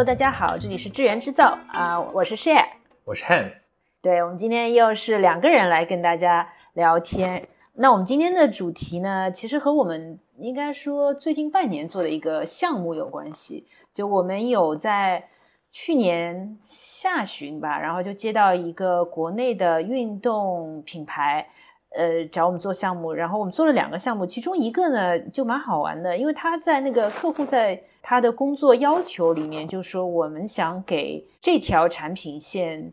Hello，大家好，这里是智源制造啊，我是 Share，我是 Hans。对，我们今天又是两个人来跟大家聊天。那我们今天的主题呢，其实和我们应该说最近半年做的一个项目有关系。就我们有在去年下旬吧，然后就接到一个国内的运动品牌，呃，找我们做项目。然后我们做了两个项目，其中一个呢就蛮好玩的，因为他在那个客户在他的工作要求里面就说，我们想给这条产品线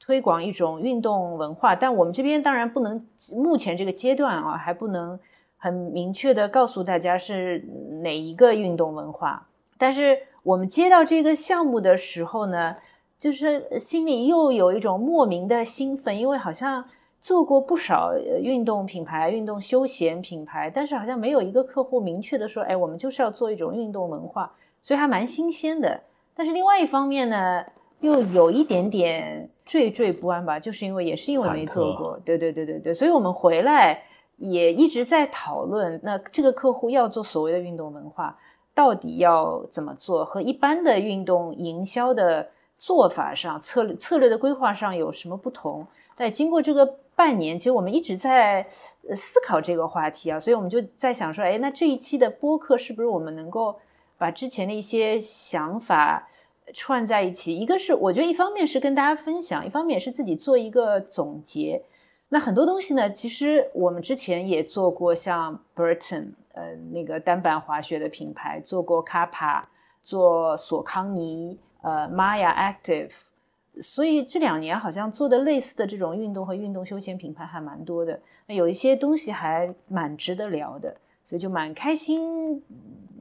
推广一种运动文化，但我们这边当然不能，目前这个阶段啊还不能很明确的告诉大家是哪一个运动文化，但是。我们接到这个项目的时候呢，就是心里又有一种莫名的兴奋，因为好像做过不少运动品牌、运动休闲品牌，但是好像没有一个客户明确的说，哎，我们就是要做一种运动文化，所以还蛮新鲜的。但是另外一方面呢，又有一点点惴惴不安吧，就是因为也是因为没做过，对对对对对，所以我们回来也一直在讨论，那这个客户要做所谓的运动文化。到底要怎么做？和一般的运动营销的做法上、策略策略的规划上有什么不同？在经过这个半年，其实我们一直在思考这个话题啊，所以我们就在想说，哎，那这一期的播客是不是我们能够把之前的一些想法串在一起？一个是我觉得一方面是跟大家分享，一方面也是自己做一个总结。那很多东西呢，其实我们之前也做过，像 Burton。呃，那个单板滑雪的品牌做过 Kappa，，做索康尼，呃，Maya Active，所以这两年好像做的类似的这种运动和运动休闲品牌还蛮多的。有一些东西还蛮值得聊的，所以就蛮开心，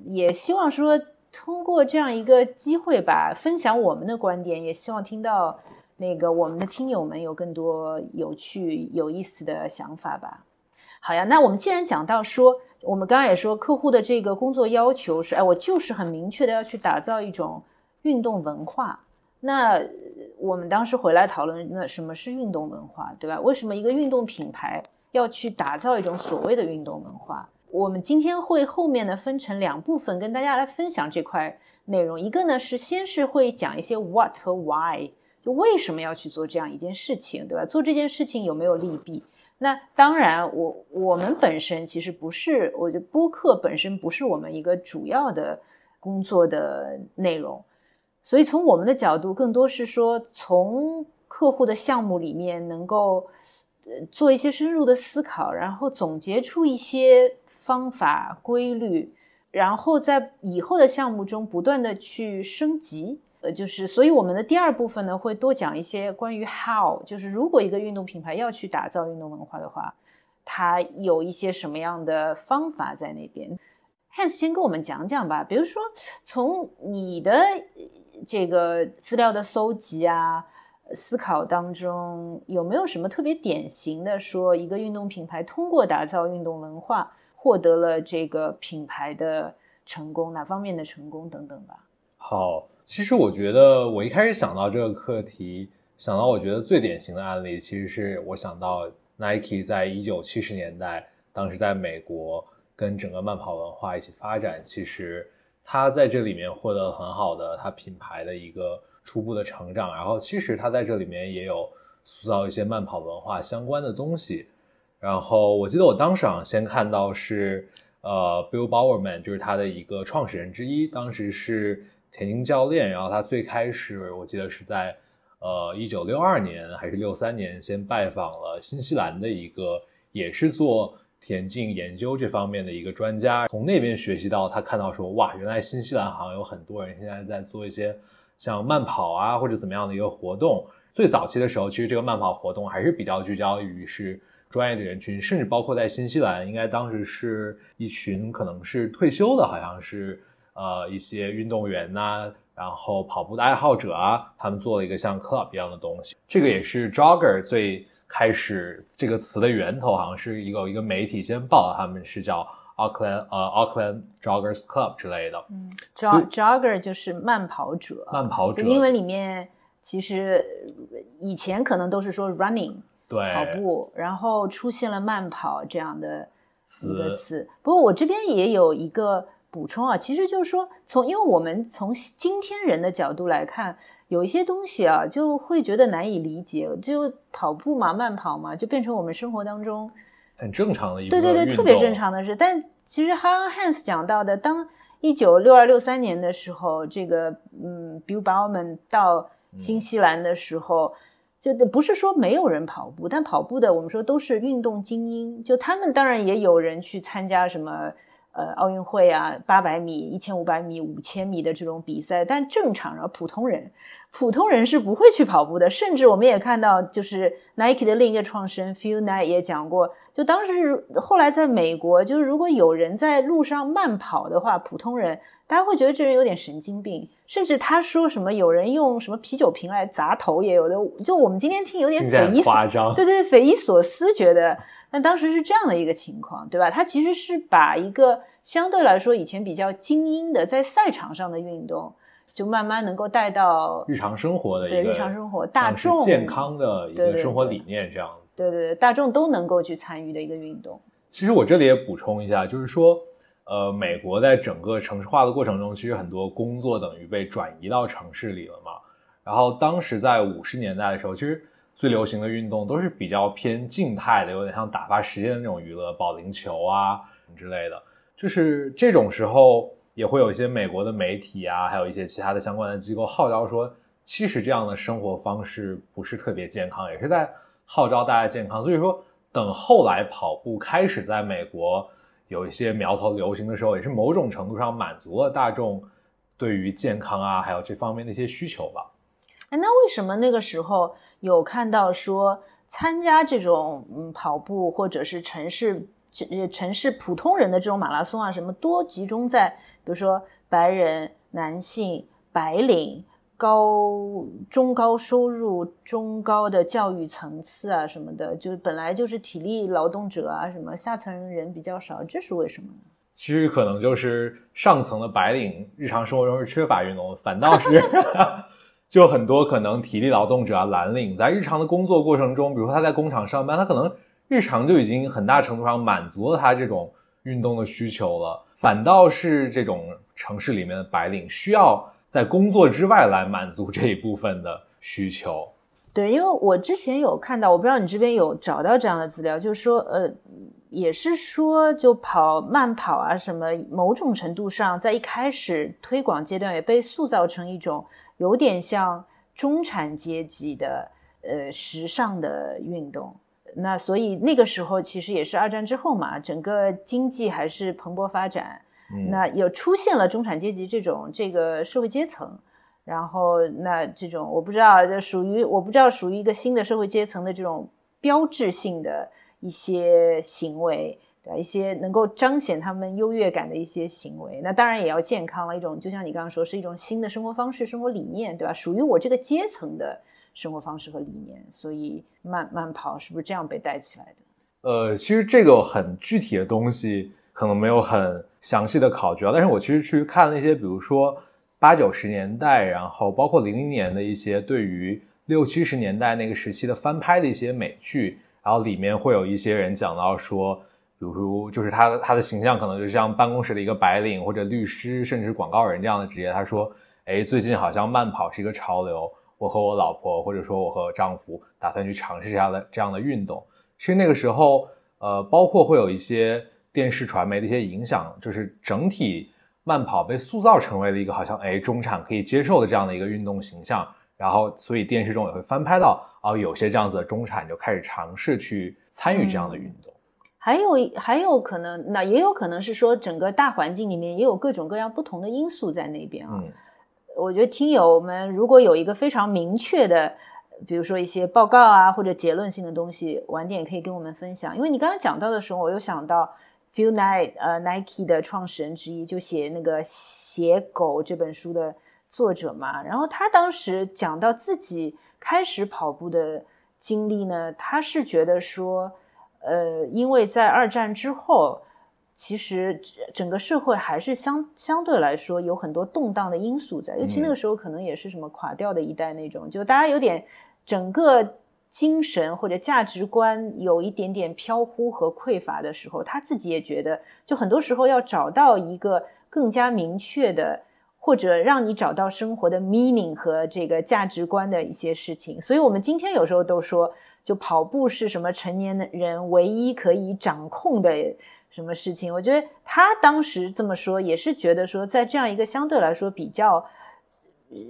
也希望说通过这样一个机会吧，分享我们的观点，也希望听到那个我们的听友们有更多有趣有意思的想法吧。好呀，那我们既然讲到说。我们刚刚也说，客户的这个工作要求是，哎，我就是很明确的要去打造一种运动文化。那我们当时回来讨论，那什么是运动文化，对吧？为什么一个运动品牌要去打造一种所谓的运动文化？我们今天会后面呢分成两部分，跟大家来分享这块内容。一个呢是先是会讲一些 what 和 why，就为什么要去做这样一件事情，对吧？做这件事情有没有利弊？那当然，我我们本身其实不是，我觉得播客本身不是我们一个主要的工作的内容，所以从我们的角度，更多是说从客户的项目里面能够呃做一些深入的思考，然后总结出一些方法规律，然后在以后的项目中不断的去升级。呃，就是，所以我们的第二部分呢，会多讲一些关于 how，就是如果一个运动品牌要去打造运动文化的话，它有一些什么样的方法在那边。Hans 先跟我们讲讲吧，比如说从你的这个资料的搜集啊、思考当中，有没有什么特别典型的，说一个运动品牌通过打造运动文化获得了这个品牌的成功，哪方面的成功等等吧？好。其实我觉得，我一开始想到这个课题，想到我觉得最典型的案例，其实是我想到 Nike 在一九七十年代，当时在美国跟整个慢跑文化一起发展，其实他在这里面获得很好的他品牌的一个初步的成长。然后其实他在这里面也有塑造一些慢跑文化相关的东西。然后我记得我当时先看到是呃 Bill Bowerman，就是他的一个创始人之一，当时是。田径教练，然后他最开始我记得是在，呃，一九六二年还是六三年，先拜访了新西兰的一个也是做田径研究这方面的一个专家，从那边学习到，他看到说，哇，原来新西兰好像有很多人现在在做一些像慢跑啊或者怎么样的一个活动。最早期的时候，其实这个慢跑活动还是比较聚焦于是专业的人群，甚至包括在新西兰，应该当时是一群可能是退休的，好像是。呃，一些运动员呐，然后跑步的爱好者啊，他们做了一个像 club 一样的东西。这个也是 jogger 最开始这个词的源头，好像是一个一个媒体先报了，他们是叫 Auckland 呃 Auckland Joggers Club 之类的。嗯，jog jogger 就是慢跑者，慢跑者。英文里面其实以前可能都是说 running，对，跑步，然后出现了慢跑这样的一个词。不过我这边也有一个。补充啊，其实就是说，从因为我们从今天人的角度来看，有一些东西啊，就会觉得难以理解。就跑步嘛，慢跑嘛，就变成我们生活当中很正常的一对对对，特别正常的事。但其实哈 Hans 讲到的，当一九六二六三年的时候，这个嗯，Bill Bowman 到新西兰的时候，就不是说没有人跑步，但跑步的我们说都是运动精英，就他们当然也有人去参加什么。呃，奥运会啊，八百米、一千五百米、五千米的这种比赛，但正常然后普通人，普通人是不会去跑步的。甚至我们也看到，就是 Nike 的另一个创始人 Phil Knight 也讲过，就当时后来在美国，就是如果有人在路上慢跑的话，普通人大家会觉得这人有点神经病。甚至他说什么有人用什么啤酒瓶来砸头也有的，就我们今天听有点匪夷所对对匪夷所思，觉得。那当时是这样的一个情况，对吧？他其实是把一个相对来说以前比较精英的在赛场上的运动，就慢慢能够带到日常生活的对日常生活大众健康的一个生活理念这样子。对对对，大众都能够去参与的一个运动。其实我这里也补充一下，就是说，呃，美国在整个城市化的过程中，其实很多工作等于被转移到城市里了嘛。然后当时在五十年代的时候，其实。最流行的运动都是比较偏静态的，有点像打发时间的那种娱乐，保龄球啊之类的。就是这种时候，也会有一些美国的媒体啊，还有一些其他的相关的机构号召说，其实这样的生活方式不是特别健康，也是在号召大家健康。所以说，等后来跑步开始在美国有一些苗头流行的时候，也是某种程度上满足了大众对于健康啊，还有这方面的一些需求吧。哎，那为什么那个时候？有看到说参加这种嗯跑步或者是城市城城市普通人的这种马拉松啊，什么多集中在比如说白人男性白领高中高收入中高的教育层次啊什么的，就本来就是体力劳动者啊什么下层人比较少，这是为什么呢？其实可能就是上层的白领日常生活中是缺乏运动，反倒是。就很多可能体力劳动者啊，蓝领在日常的工作过程中，比如说他在工厂上班，他可能日常就已经很大程度上满足了他这种运动的需求了。反倒是这种城市里面的白领，需要在工作之外来满足这一部分的需求。对，因为我之前有看到，我不知道你这边有找到这样的资料，就是说，呃，也是说，就跑慢跑啊什么，某种程度上在一开始推广阶段也被塑造成一种。有点像中产阶级的呃时尚的运动，那所以那个时候其实也是二战之后嘛，整个经济还是蓬勃发展，那有出现了中产阶级这种这个社会阶层，然后那这种我不知道这属于我不知道属于一个新的社会阶层的这种标志性的一些行为。对一些能够彰显他们优越感的一些行为，那当然也要健康了。一种就像你刚刚说，是一种新的生活方式、生活理念，对吧？属于我这个阶层的生活方式和理念。所以慢慢跑是不是这样被带起来的？呃，其实这个很具体的东西可能没有很详细的考究，但是我其实去看了一些，比如说八九十年代，然后包括零零年的一些对于六七十年代那个时期的翻拍的一些美剧，然后里面会有一些人讲到说。比如，就是他他的形象可能就像办公室的一个白领或者律师，甚至是广告人这样的职业。他说：“哎，最近好像慢跑是一个潮流，我和我老婆或者说我和丈夫打算去尝试一下的这样的运动。”其实那个时候，呃，包括会有一些电视传媒的一些影响，就是整体慢跑被塑造成为了一个好像哎中产可以接受的这样的一个运动形象。然后，所以电视中也会翻拍到啊，有些这样子的中产就开始尝试去参与这样的运动。还有还有可能，那也有可能是说，整个大环境里面也有各种各样不同的因素在那边啊。我觉得听友们如果有一个非常明确的，比如说一些报告啊或者结论性的东西，晚点可以跟我们分享。因为你刚刚讲到的时候，我又想到 Phil Knight，呃，Nike 的创始人之一，就写那个《写狗》这本书的作者嘛。然后他当时讲到自己开始跑步的经历呢，他是觉得说。呃，因为在二战之后，其实整个社会还是相相对来说有很多动荡的因素在，尤其那个时候可能也是什么垮掉的一代那种，就大家有点整个精神或者价值观有一点点飘忽和匮乏的时候，他自己也觉得，就很多时候要找到一个更加明确的，或者让你找到生活的 meaning 和这个价值观的一些事情。所以，我们今天有时候都说，就跑步是什么成年人唯一可以掌控的什么事情。我觉得他当时这么说，也是觉得说，在这样一个相对来说比较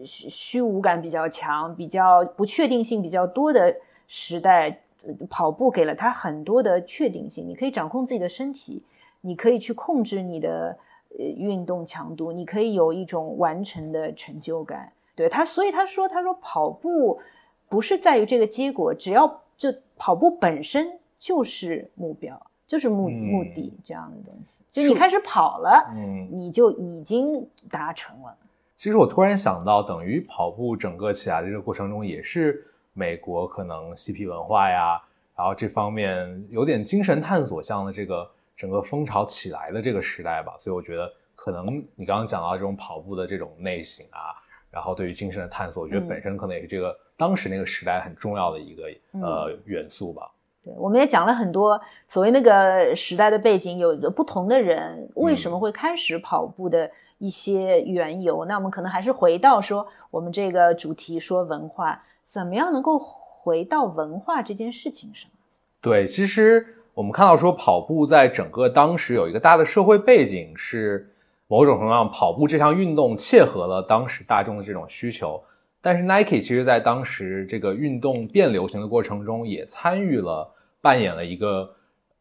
虚虚无感比较强、比较不确定性比较多的时代，跑步给了他很多的确定性。你可以掌控自己的身体。你可以去控制你的呃运动强度，你可以有一种完成的成就感。对他，所以他说，他说跑步不是在于这个结果，只要就跑步本身就是目标，就是目目的这样的东西。就你开始跑了，嗯，你就已经达成了。其实我突然想到，等于跑步整个起来的这个过程中，也是美国可能嬉皮文化呀，然后这方面有点精神探索向的这个。整个风潮起来的这个时代吧，所以我觉得可能你刚刚讲到这种跑步的这种类型啊，然后对于精神的探索，我觉得本身可能也是这个当时那个时代很重要的一个呃元素吧。对，我们也讲了很多所谓那个时代的背景，有一个不同的人为什么会开始跑步的一些缘由。那我们可能还是回到说我们这个主题，说文化怎么样能够回到文化这件事情上。对，其实。我们看到说，跑步在整个当时有一个大的社会背景，是某种程度上，跑步这项运动切合了当时大众的这种需求。但是 Nike 其实在当时这个运动变流行的过程中，也参与了，扮演了一个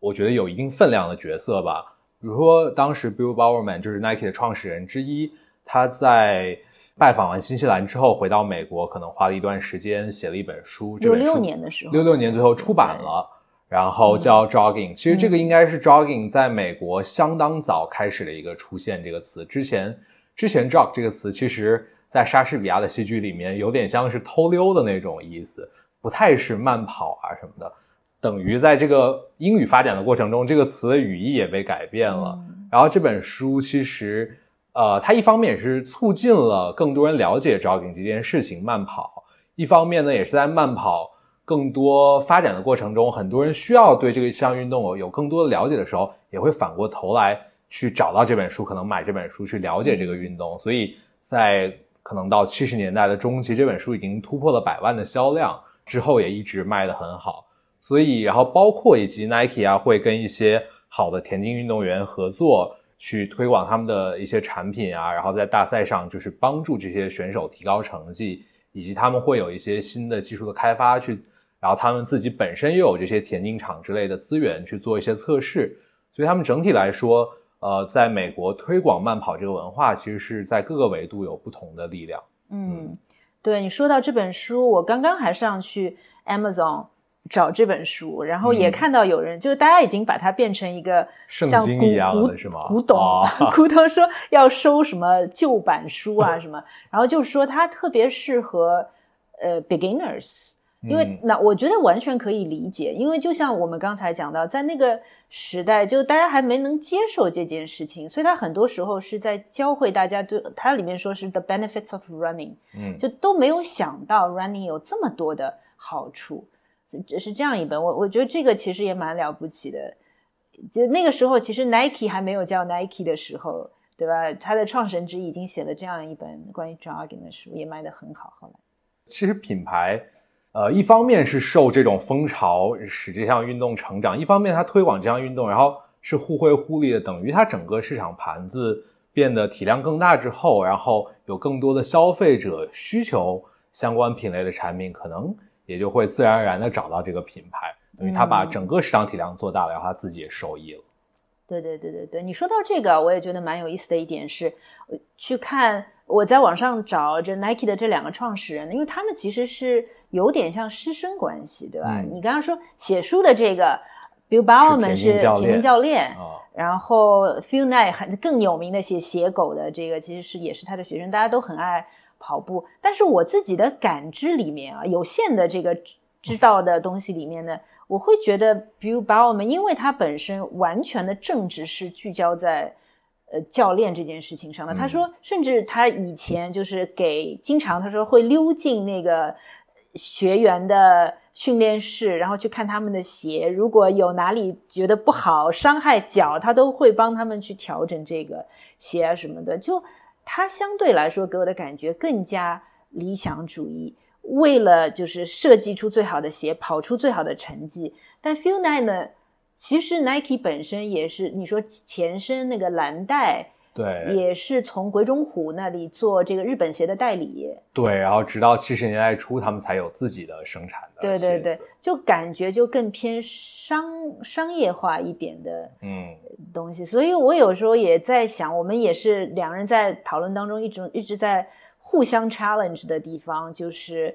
我觉得有一定分量的角色吧。比如说，当时 Bill Bowerman 就是 Nike 的创始人之一，他在拜访完新西兰之后，回到美国，可能花了一段时间写了一本书。六六年的时候，六六年最后出版了。然后叫 jogging，其实这个应该是 jogging 在美国相当早开始的一个出现这个词。之前之前 jog 这个词，其实在莎士比亚的戏剧里面有点像是偷溜的那种意思，不太是慢跑啊什么的。等于在这个英语发展的过程中，这个词的语义也被改变了。然后这本书其实，呃，它一方面也是促进了更多人了解 jogging 这件事情，慢跑；一方面呢，也是在慢跑。更多发展的过程中，很多人需要对这个项运动有更多的了解的时候，也会反过头来去找到这本书，可能买这本书去了解这个运动。所以在可能到七十年代的中期，这本书已经突破了百万的销量，之后也一直卖得很好。所以，然后包括以及 Nike 啊，会跟一些好的田径运动员合作，去推广他们的一些产品啊，然后在大赛上就是帮助这些选手提高成绩，以及他们会有一些新的技术的开发去。然后他们自己本身又有这些田径场之类的资源去做一些测试，所以他们整体来说，呃，在美国推广慢跑这个文化，其实是在各个维度有不同的力量。嗯，对你说到这本书，我刚刚还上去 Amazon 找这本书，然后也看到有人就是大家已经把它变成一个圣经一样的是吗？古董，古董说要收什么旧版书啊什么，然后就说它特别适合呃 beginners。因为那我觉得完全可以理解，因为就像我们刚才讲到，在那个时代，就大家还没能接受这件事情，所以他很多时候是在教会大家，对它里面说是 the benefits of running，嗯，就都没有想到 running 有这么多的好处，这是这样一本，我我觉得这个其实也蛮了不起的。就那个时候，其实 Nike 还没有叫 Nike 的时候，对吧？他的创始人之一已经写了这样一本关于 jogging 的书，也卖得很好。后来，其实品牌。呃，一方面是受这种风潮使这项运动成长，一方面它推广这项运动，然后是互惠互利的，等于它整个市场盘子变得体量更大之后，然后有更多的消费者需求相关品类的产品，可能也就会自然而然的找到这个品牌，等于它把整个市场体量做大了，然后它自己也受益了。对对对对对，你说到这个，我也觉得蛮有意思的一点是，去看我在网上找这 Nike 的这两个创始人，因为他们其实是。有点像师生关系，对吧？你刚刚说写书的这个，Bill Bowerman 是田径教练，然后 Phil Knight 很更有名的写写狗的这个，其实是也是他的学生，大家都很爱跑步。但是我自己的感知里面啊，有限的这个知道的东西里面呢，我会觉得 Bill Bowerman，因为他本身完全的政治是聚焦在呃教练这件事情上的。他说，甚至他以前就是给经常他说会溜进那个。学员的训练室，然后去看他们的鞋，如果有哪里觉得不好、伤害脚，他都会帮他们去调整这个鞋啊什么的。就他相对来说给我的感觉更加理想主义，为了就是设计出最好的鞋，跑出最好的成绩。但 Feel Nine 呢，其实 Nike 本身也是，你说前身那个蓝带。对，也是从鬼冢虎那里做这个日本鞋的代理。对，然后直到七十年代初，他们才有自己的生产的。对对对，就感觉就更偏商商业化一点的嗯东西。所以我有时候也在想，我们也是两人在讨论当中一直一直在互相 challenge 的地方，就是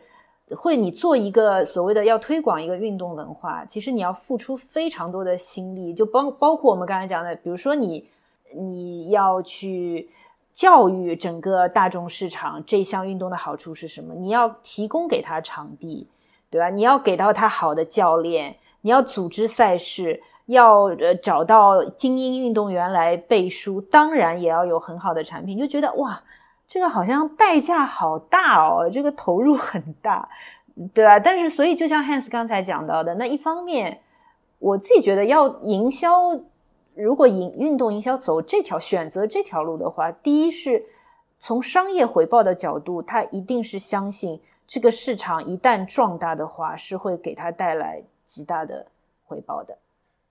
会你做一个所谓的要推广一个运动文化，其实你要付出非常多的心力，就包包括我们刚才讲的，比如说你。你要去教育整个大众市场这项运动的好处是什么？你要提供给他场地，对吧？你要给到他好的教练，你要组织赛事，要呃找到精英运动员来背书，当然也要有很好的产品。就觉得哇，这个好像代价好大哦，这个投入很大，对吧？但是所以就像 Hans 刚才讲到的，那一方面我自己觉得要营销。如果营运动营销走这条选择这条路的话，第一是从商业回报的角度，他一定是相信这个市场一旦壮大的话，是会给他带来极大的回报的。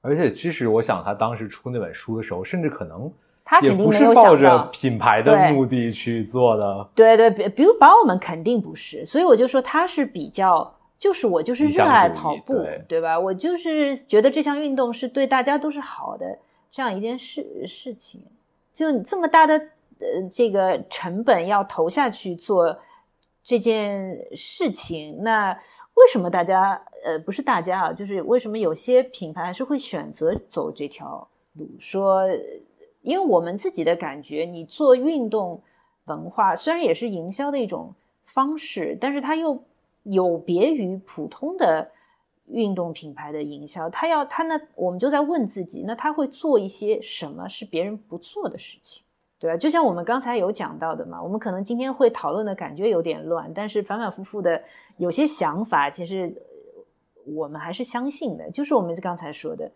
而且，其实我想，他当时出那本书的时候，甚至可能他肯定没有抱着品牌的目的去做的。对对，比比如把我们肯定不是，所以我就说他是比较，就是我就是热爱跑步，对吧？我就是觉得这项运动是对大家都是好的。这样一件事事情，就你这么大的呃这个成本要投下去做这件事情，那为什么大家呃不是大家啊，就是为什么有些品牌还是会选择走这条路？说，因为我们自己的感觉，你做运动文化虽然也是营销的一种方式，但是它又有别于普通的。运动品牌的营销，他要他呢，我们就在问自己，那他会做一些什么是别人不做的事情，对吧？就像我们刚才有讲到的嘛，我们可能今天会讨论的感觉有点乱，但是反反复复的有些想法，其实我们还是相信的。就是我们刚才说的，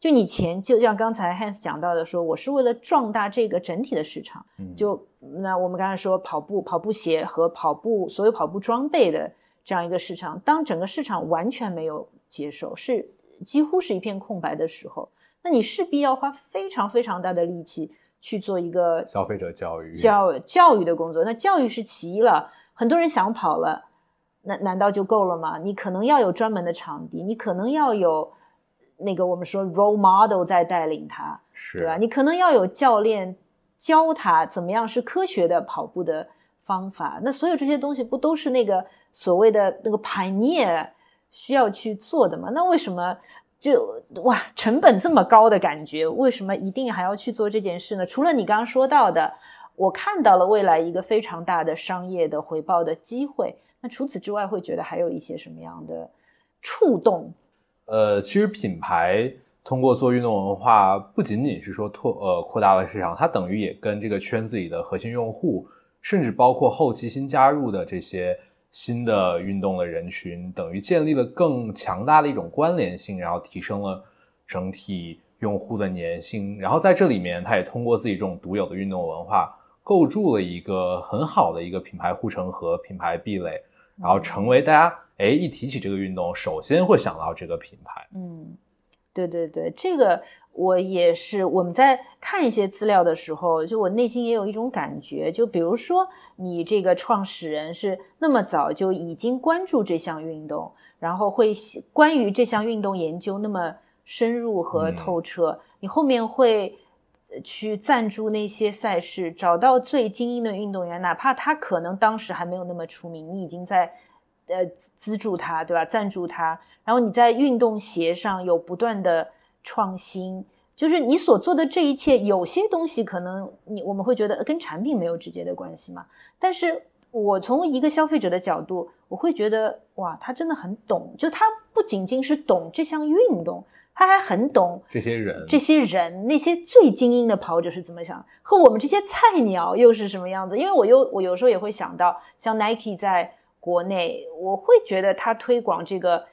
就你前就像刚才 Hans 讲到的，说我是为了壮大这个整体的市场，就那我们刚才说跑步跑步鞋和跑步所有跑步装备的这样一个市场，当整个市场完全没有。接受是几乎是一片空白的时候，那你势必要花非常非常大的力气去做一个消费者教育教教育的工作。那教育是其一了，很多人想跑了，那难道就够了吗？你可能要有专门的场地，你可能要有那个我们说 role model 在带领他，是对吧？你可能要有教练教他怎么样是科学的跑步的方法。那所有这些东西不都是那个所谓的那个 pioneer？需要去做的吗？那为什么就哇成本这么高的感觉？为什么一定还要去做这件事呢？除了你刚刚说到的，我看到了未来一个非常大的商业的回报的机会。那除此之外，会觉得还有一些什么样的触动？呃，其实品牌通过做运动文化，不仅仅是说拓呃扩大了市场，它等于也跟这个圈子里的核心用户，甚至包括后期新加入的这些。新的运动的人群等于建立了更强大的一种关联性，然后提升了整体用户的粘性。然后在这里面，他也通过自己这种独有的运动文化，构筑了一个很好的一个品牌护城河、品牌壁垒，然后成为大家哎一提起这个运动，首先会想到这个品牌。嗯，对对对，这个。我也是，我们在看一些资料的时候，就我内心也有一种感觉，就比如说你这个创始人是那么早就已经关注这项运动，然后会关于这项运动研究那么深入和透彻，你后面会去赞助那些赛事，找到最精英的运动员，哪怕他可能当时还没有那么出名，你已经在呃资助他，对吧？赞助他，然后你在运动鞋上有不断的。创新就是你所做的这一切，有些东西可能你我们会觉得跟产品没有直接的关系嘛。但是我从一个消费者的角度，我会觉得哇，他真的很懂，就他不仅仅是懂这项运动，他还很懂这些人，这些人那些最精英的跑者是怎么想，和我们这些菜鸟又是什么样子。因为我又我有时候也会想到，像 Nike 在国内，我会觉得他推广这个。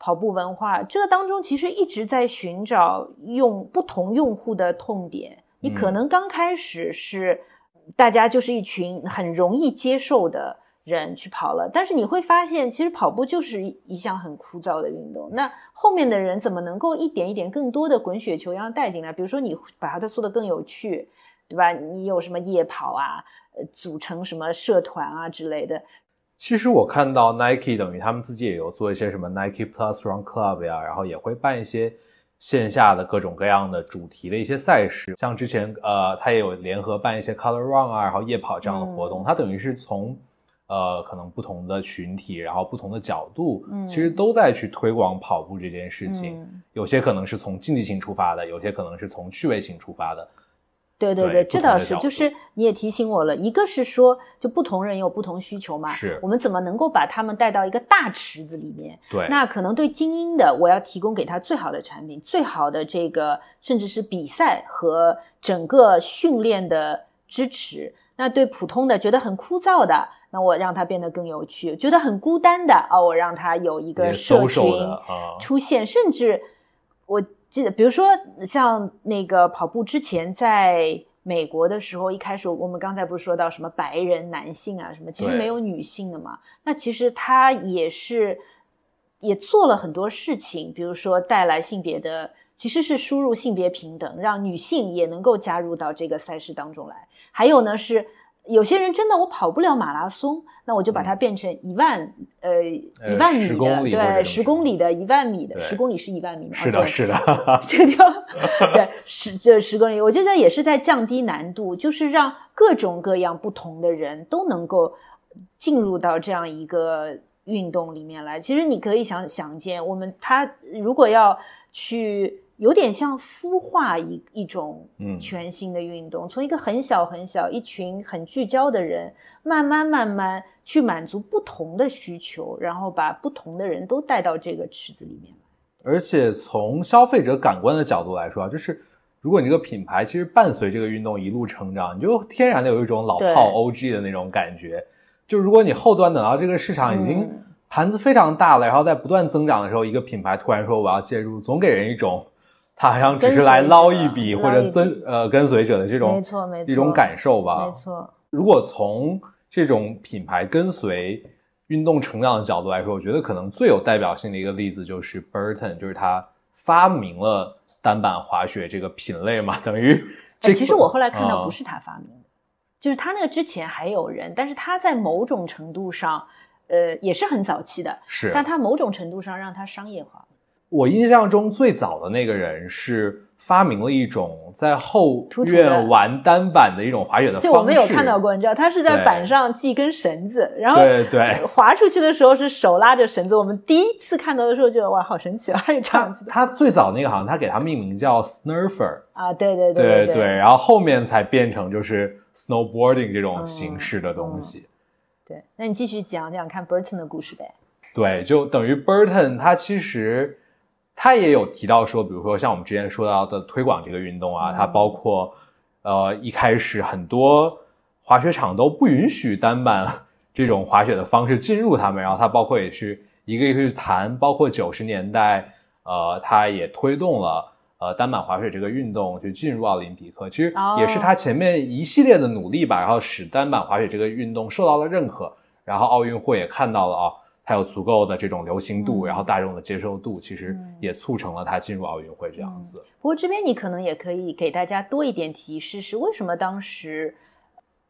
跑步文化，这个当中其实一直在寻找用不同用户的痛点。你可能刚开始是大家就是一群很容易接受的人去跑了，但是你会发现，其实跑步就是一项很枯燥的运动。那后面的人怎么能够一点一点更多的滚雪球一样带进来？比如说你把它做的更有趣，对吧？你有什么夜跑啊，呃，组成什么社团啊之类的。其实我看到 Nike 等于他们自己也有做一些什么 Nike Plus Run Club 呀，然后也会办一些线下的各种各样的主题的一些赛事，像之前呃，他也有联合办一些 Color Run 啊，然后夜跑这样的活动。它等于是从呃可能不同的群体，然后不同的角度，其实都在去推广跑步这件事情。有些可能是从竞技性出发的，有些可能是从趣味性出发的。对对对，这倒是，就是你也提醒我了，一个是说，就不同人有不同需求嘛，是我们怎么能够把他们带到一个大池子里面？对，那可能对精英的，我要提供给他最好的产品，最好的这个，甚至是比赛和整个训练的支持。那对普通的，觉得很枯燥的，那我让他变得更有趣；觉得很孤单的，哦，我让他有一个社群出现，甚至我。记得，比如说像那个跑步之前，在美国的时候，一开始我们刚才不是说到什么白人男性啊，什么其实没有女性的嘛。那其实他也是也做了很多事情，比如说带来性别的，其实是输入性别平等，让女性也能够加入到这个赛事当中来。还有呢是。有些人真的我跑不了马拉松，那我就把它变成一万呃一万米的对十公里的一万米的十公里是一万米吗是的是的这个地方对十这十公里，我觉得也是在降低难度，就是让各种各样不同的人都能够进入到这样一个运动里面来。其实你可以想想见，我们他如果要去。有点像孵化一一种全新的运动，从一个很小很小一群很聚焦的人，慢慢慢慢去满足不同的需求，然后把不同的人都带到这个池子里面而且从消费者感官的角度来说啊，就是如果你这个品牌其实伴随这个运动一路成长，你就天然的有一种老炮 OG 的那种感觉。就如果你后端等到这个市场已经盘子非常大了，然后在不断增长的时候，一个品牌突然说我要介入，总给人一种。他好像只是来捞一笔或者跟呃跟随者的这种没错没错一种感受吧。没错。如果从这种品牌跟随运动成长的角度来说，我觉得可能最有代表性的一个例子就是 Burton，就是他发明了单板滑雪这个品类嘛，等于。哎，其实我后来看到不是他发明的，就是他那个之前还有人，但是他在某种程度上，呃，也是很早期的，是，但他某种程度上让他商业化。我印象中最早的那个人是发明了一种在后院玩单板的一种滑雪的方式。就我们有看到过，你知道，他是在板上系一根绳子，然后对对，滑出去的时候是手拉着绳子。我们第一次看到的时候觉得哇，好神奇啊！还有这样子。他最早那个好像他给他命名叫 Snurfer 啊，对对对对对，然后后面才变成就是 Snowboarding 这种形式的东西。对，那你继续讲讲看 Burton 的故事呗。对，就等于 Burton 他其实。他也有提到说，比如说像我们之前说到的推广这个运动啊，它包括，呃，一开始很多滑雪场都不允许单板这种滑雪的方式进入他们，然后它包括也是一个一个去谈，包括九十年代，呃，他也推动了呃单板滑雪这个运动去进入奥林匹克，其实也是他前面一系列的努力吧，然后使单板滑雪这个运动受到了认可，然后奥运会也看到了啊。还有足够的这种流行度，然后大众的接受度，其实也促成了它进入奥运会这样子。不过这边你可能也可以给大家多一点提示，是为什么当时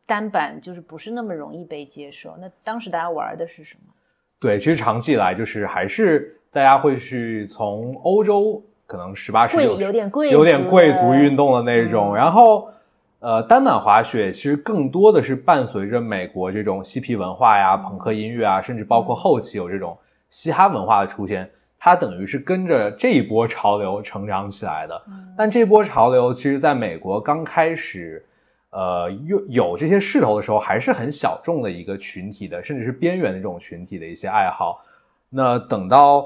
单板就是不是那么容易被接受？那当时大家玩的是什么？对，其实长期以来就是还是大家会去从欧洲，可能十八十九有点贵有点贵族运动的那种，然后。呃，单板滑雪其实更多的是伴随着美国这种嬉皮文化呀、朋克音乐啊，甚至包括后期有这种嘻哈文化的出现，它等于是跟着这一波潮流成长起来的。但这波潮流其实在美国刚开始，呃，有有这些势头的时候，还是很小众的一个群体的，甚至是边缘的这种群体的一些爱好。那等到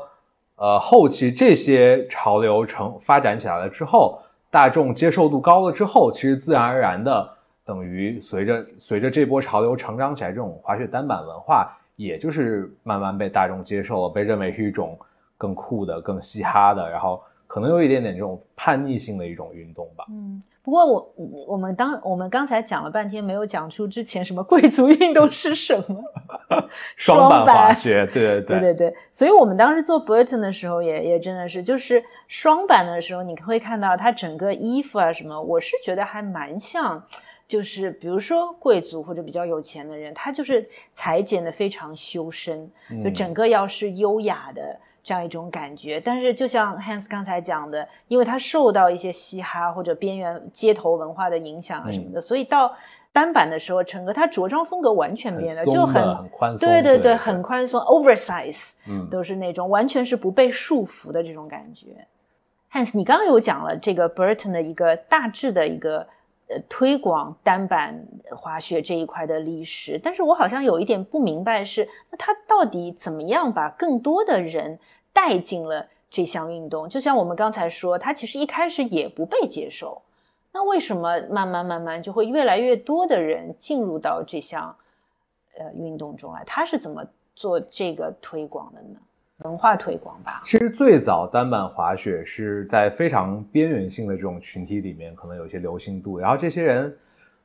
呃后期这些潮流成发展起来了之后。大众接受度高了之后，其实自然而然的，等于随着随着这波潮流成长起来，这种滑雪单板文化，也就是慢慢被大众接受了，被认为是一种更酷的、更嘻哈的，然后可能有一点点这种叛逆性的一种运动吧。嗯，不过我我们当我们刚才讲了半天，没有讲出之前什么贵族运动是什么。双板滑雪，对对对对对。所以我们当时做 Burton 的时候，也也真的是，就是双板的时候，你会看到它整个衣服啊什么，我是觉得还蛮像。就是比如说贵族或者比较有钱的人，他就是裁剪的非常修身，就整个要是优雅的这样一种感觉。但是就像 Hans 刚才讲的，因为他受到一些嘻哈或者边缘街头文化的影响啊什么的，所以到单板的时候，整个他着装风格完全变了，就很很宽松，对对对，很宽松，oversize，嗯，都是那种完全是不被束缚的这种感觉。Hans，你刚刚有讲了这个 Burton 的一个大致的一个。推广单板滑雪这一块的历史，但是我好像有一点不明白，是那他到底怎么样把更多的人带进了这项运动？就像我们刚才说，他其实一开始也不被接受，那为什么慢慢慢慢就会越来越多的人进入到这项呃运动中来？他是怎么做这个推广的呢？文化推广吧。其实最早单板滑雪是在非常边缘性的这种群体里面，可能有些流行度。然后这些人，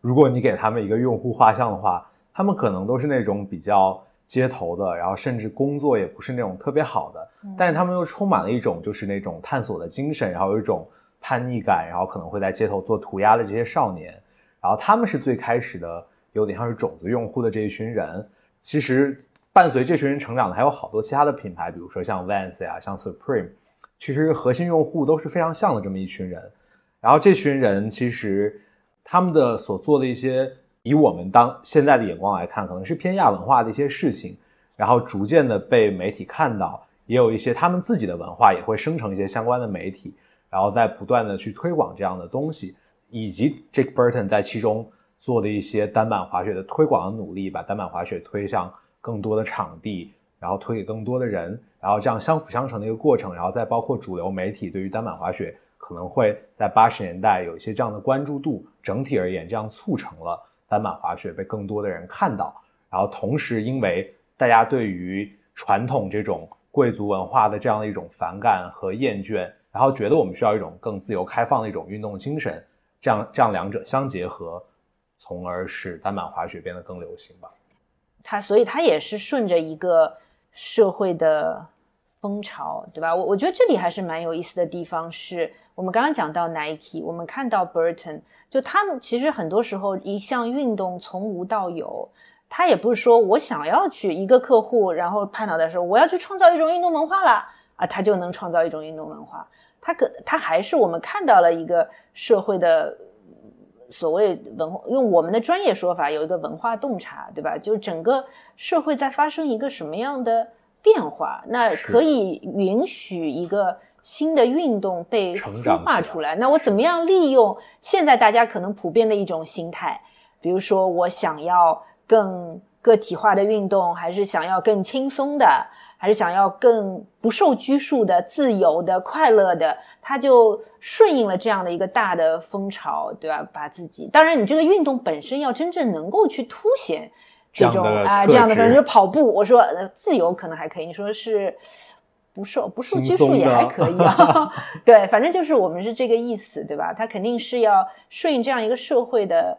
如果你给他们一个用户画像的话，他们可能都是那种比较街头的，然后甚至工作也不是那种特别好的，但是他们又充满了一种就是那种探索的精神，然后有一种叛逆感，然后可能会在街头做涂鸦的这些少年。然后他们是最开始的，有点像是种子用户的这一群人。其实。伴随这群人成长的还有好多其他的品牌，比如说像 Vans 呀，像 Supreme，其实核心用户都是非常像的这么一群人。然后这群人其实他们的所做的一些，以我们当现在的眼光来看，可能是偏亚文化的一些事情，然后逐渐的被媒体看到，也有一些他们自己的文化也会生成一些相关的媒体，然后在不断的去推广这样的东西，以及 Jake Burton 在其中做的一些单板滑雪的推广的努力，把单板滑雪推向。更多的场地，然后推给更多的人，然后这样相辅相成的一个过程，然后再包括主流媒体对于单板滑雪可能会在八十年代有一些这样的关注度，整体而言，这样促成了单板滑雪被更多的人看到。然后同时，因为大家对于传统这种贵族文化的这样的一种反感和厌倦，然后觉得我们需要一种更自由开放的一种运动精神，这样这样两者相结合，从而使单板滑雪变得更流行吧。它所以它也是顺着一个社会的风潮，对吧？我我觉得这里还是蛮有意思的地方，是我们刚刚讲到 Nike，我们看到 Burton，就他们其实很多时候一项运动从无到有，他也不是说我想要去一个客户，然后拍脑袋说我要去创造一种运动文化了啊，他就能创造一种运动文化，他可他还是我们看到了一个社会的。所谓文化，用我们的专业说法，有一个文化洞察，对吧？就整个社会在发生一个什么样的变化，那可以允许一个新的运动被孵化出来。那我怎么样利用现在大家可能普遍的一种心态？比如说，我想要更个体化的运动，还是想要更轻松的，还是想要更不受拘束的、自由的、快乐的？他就顺应了这样的一个大的风潮，对吧？把自己，当然你这个运动本身要真正能够去凸显这种啊这样的，可能就跑步。我说自由可能还可以，你说是不受不受拘束也还可以啊。对，反正就是我们是这个意思，对吧？他肯定是要顺应这样一个社会的。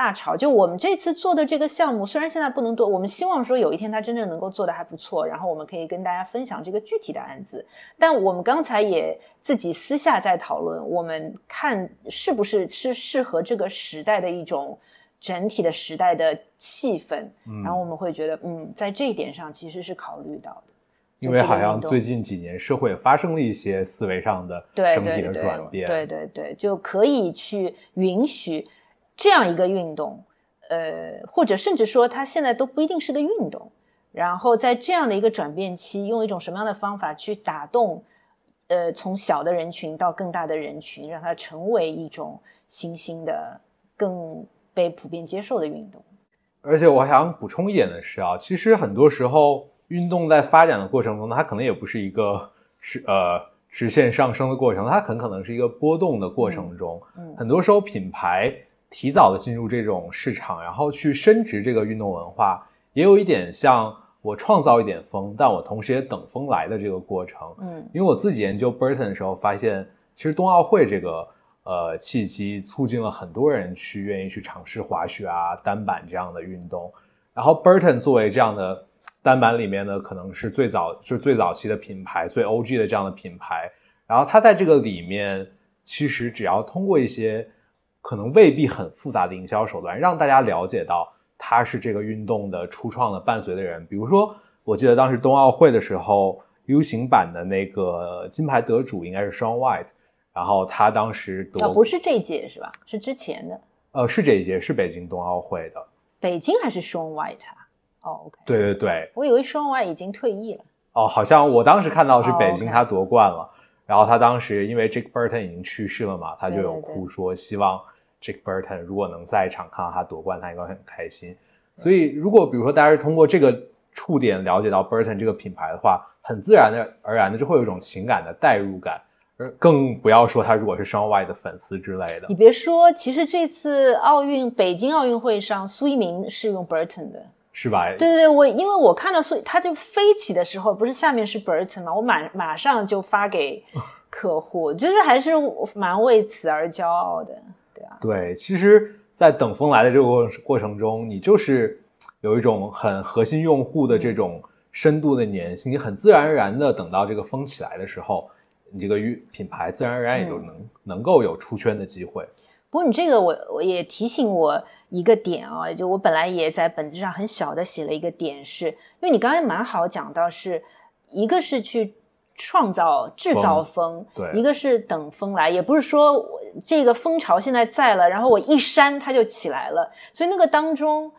大潮，就我们这次做的这个项目，虽然现在不能做，我们希望说有一天它真正能够做的还不错，然后我们可以跟大家分享这个具体的案子。但我们刚才也自己私下在讨论，我们看是不是是适合这个时代的一种整体的时代的气氛，然后我们会觉得，嗯，在这一点上其实是考虑到的，因为好像最近几年社会发生了一些思维上的整体的转变，对对对，就可以去允许。这样一个运动，呃，或者甚至说它现在都不一定是个运动。然后在这样的一个转变期，用一种什么样的方法去打动，呃，从小的人群到更大的人群，让它成为一种新兴的、更被普遍接受的运动。而且我还想补充一点的是啊，其实很多时候运动在发展的过程中，它可能也不是一个是呃直线上升的过程，它很可能是一个波动的过程中。嗯，很多时候品牌。提早的进入这种市场，然后去升值这个运动文化，也有一点像我创造一点风，但我同时也等风来的这个过程。嗯因为我自己研究 Burton 的时候，发现其实冬奥会这个呃契机促进了很多人去愿意去尝试滑雪啊、单板这样的运动。然后 Burton 作为这样的单板里面呢，可能是最早就是最早期的品牌、最 OG 的这样的品牌。然后它在这个里面，其实只要通过一些可能未必很复杂的营销手段，让大家了解到他是这个运动的初创的伴随的人。比如说，我记得当时冬奥会的时候，U 型版的那个金牌得主应该是 Shaun White，然后他当时夺、啊，不是这一届是吧？是之前的呃是这一届是北京冬奥会的，北京还是 Shaun White 啊？哦对对对，我以为 Shaun White 已经退役了。哦，好像我当时看到是哦北京他夺冠了，然后他当时因为 Jake Burton 已经去世了嘛，他就有哭说希望 Jake Burton 如果能在场看到他夺冠，他应该会很开心。所以如果比如说大家是通过这个触点了解到 Burton 这个品牌的话，很自然的而然的就会有一种情感的代入感，而更不要说他如果是 Shaun White 的粉丝之类的你，别说，其实这次奥运北京奥运会上，苏一鸣是用 Burton 的。是吧？对对对，我因为我看到所以它就飞起的时候，不是下面是 Burton 嘛，我马马上就发给 客户，就是还是蛮为此而骄傲的，对啊。对，其实，在等风来的这个过过程中，你就是有一种很核心用户的这种深度的粘性，你很自然而然的等到这个风起来的时候，你这个与品牌自然而然也就能、能够有出圈的机会。不过你这个我我也提醒我一个点啊，就我本来也在本子上很小的写了一个点是，因为你刚才蛮好讲到是一个是去创造制造风，对一个是等风来，也不是说我这个风潮现在在了，然后我一扇它就起来了，所以那个当中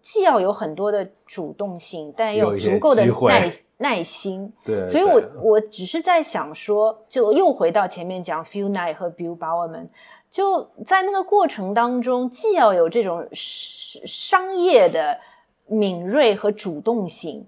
既要有很多的主动性，但也有足够的耐耐心。对，所以我我只是在想说，就又回到前面讲 Phil Knight 和 Bill Bowerman，就在那个过程当中，既要有这种商业的敏锐和主动性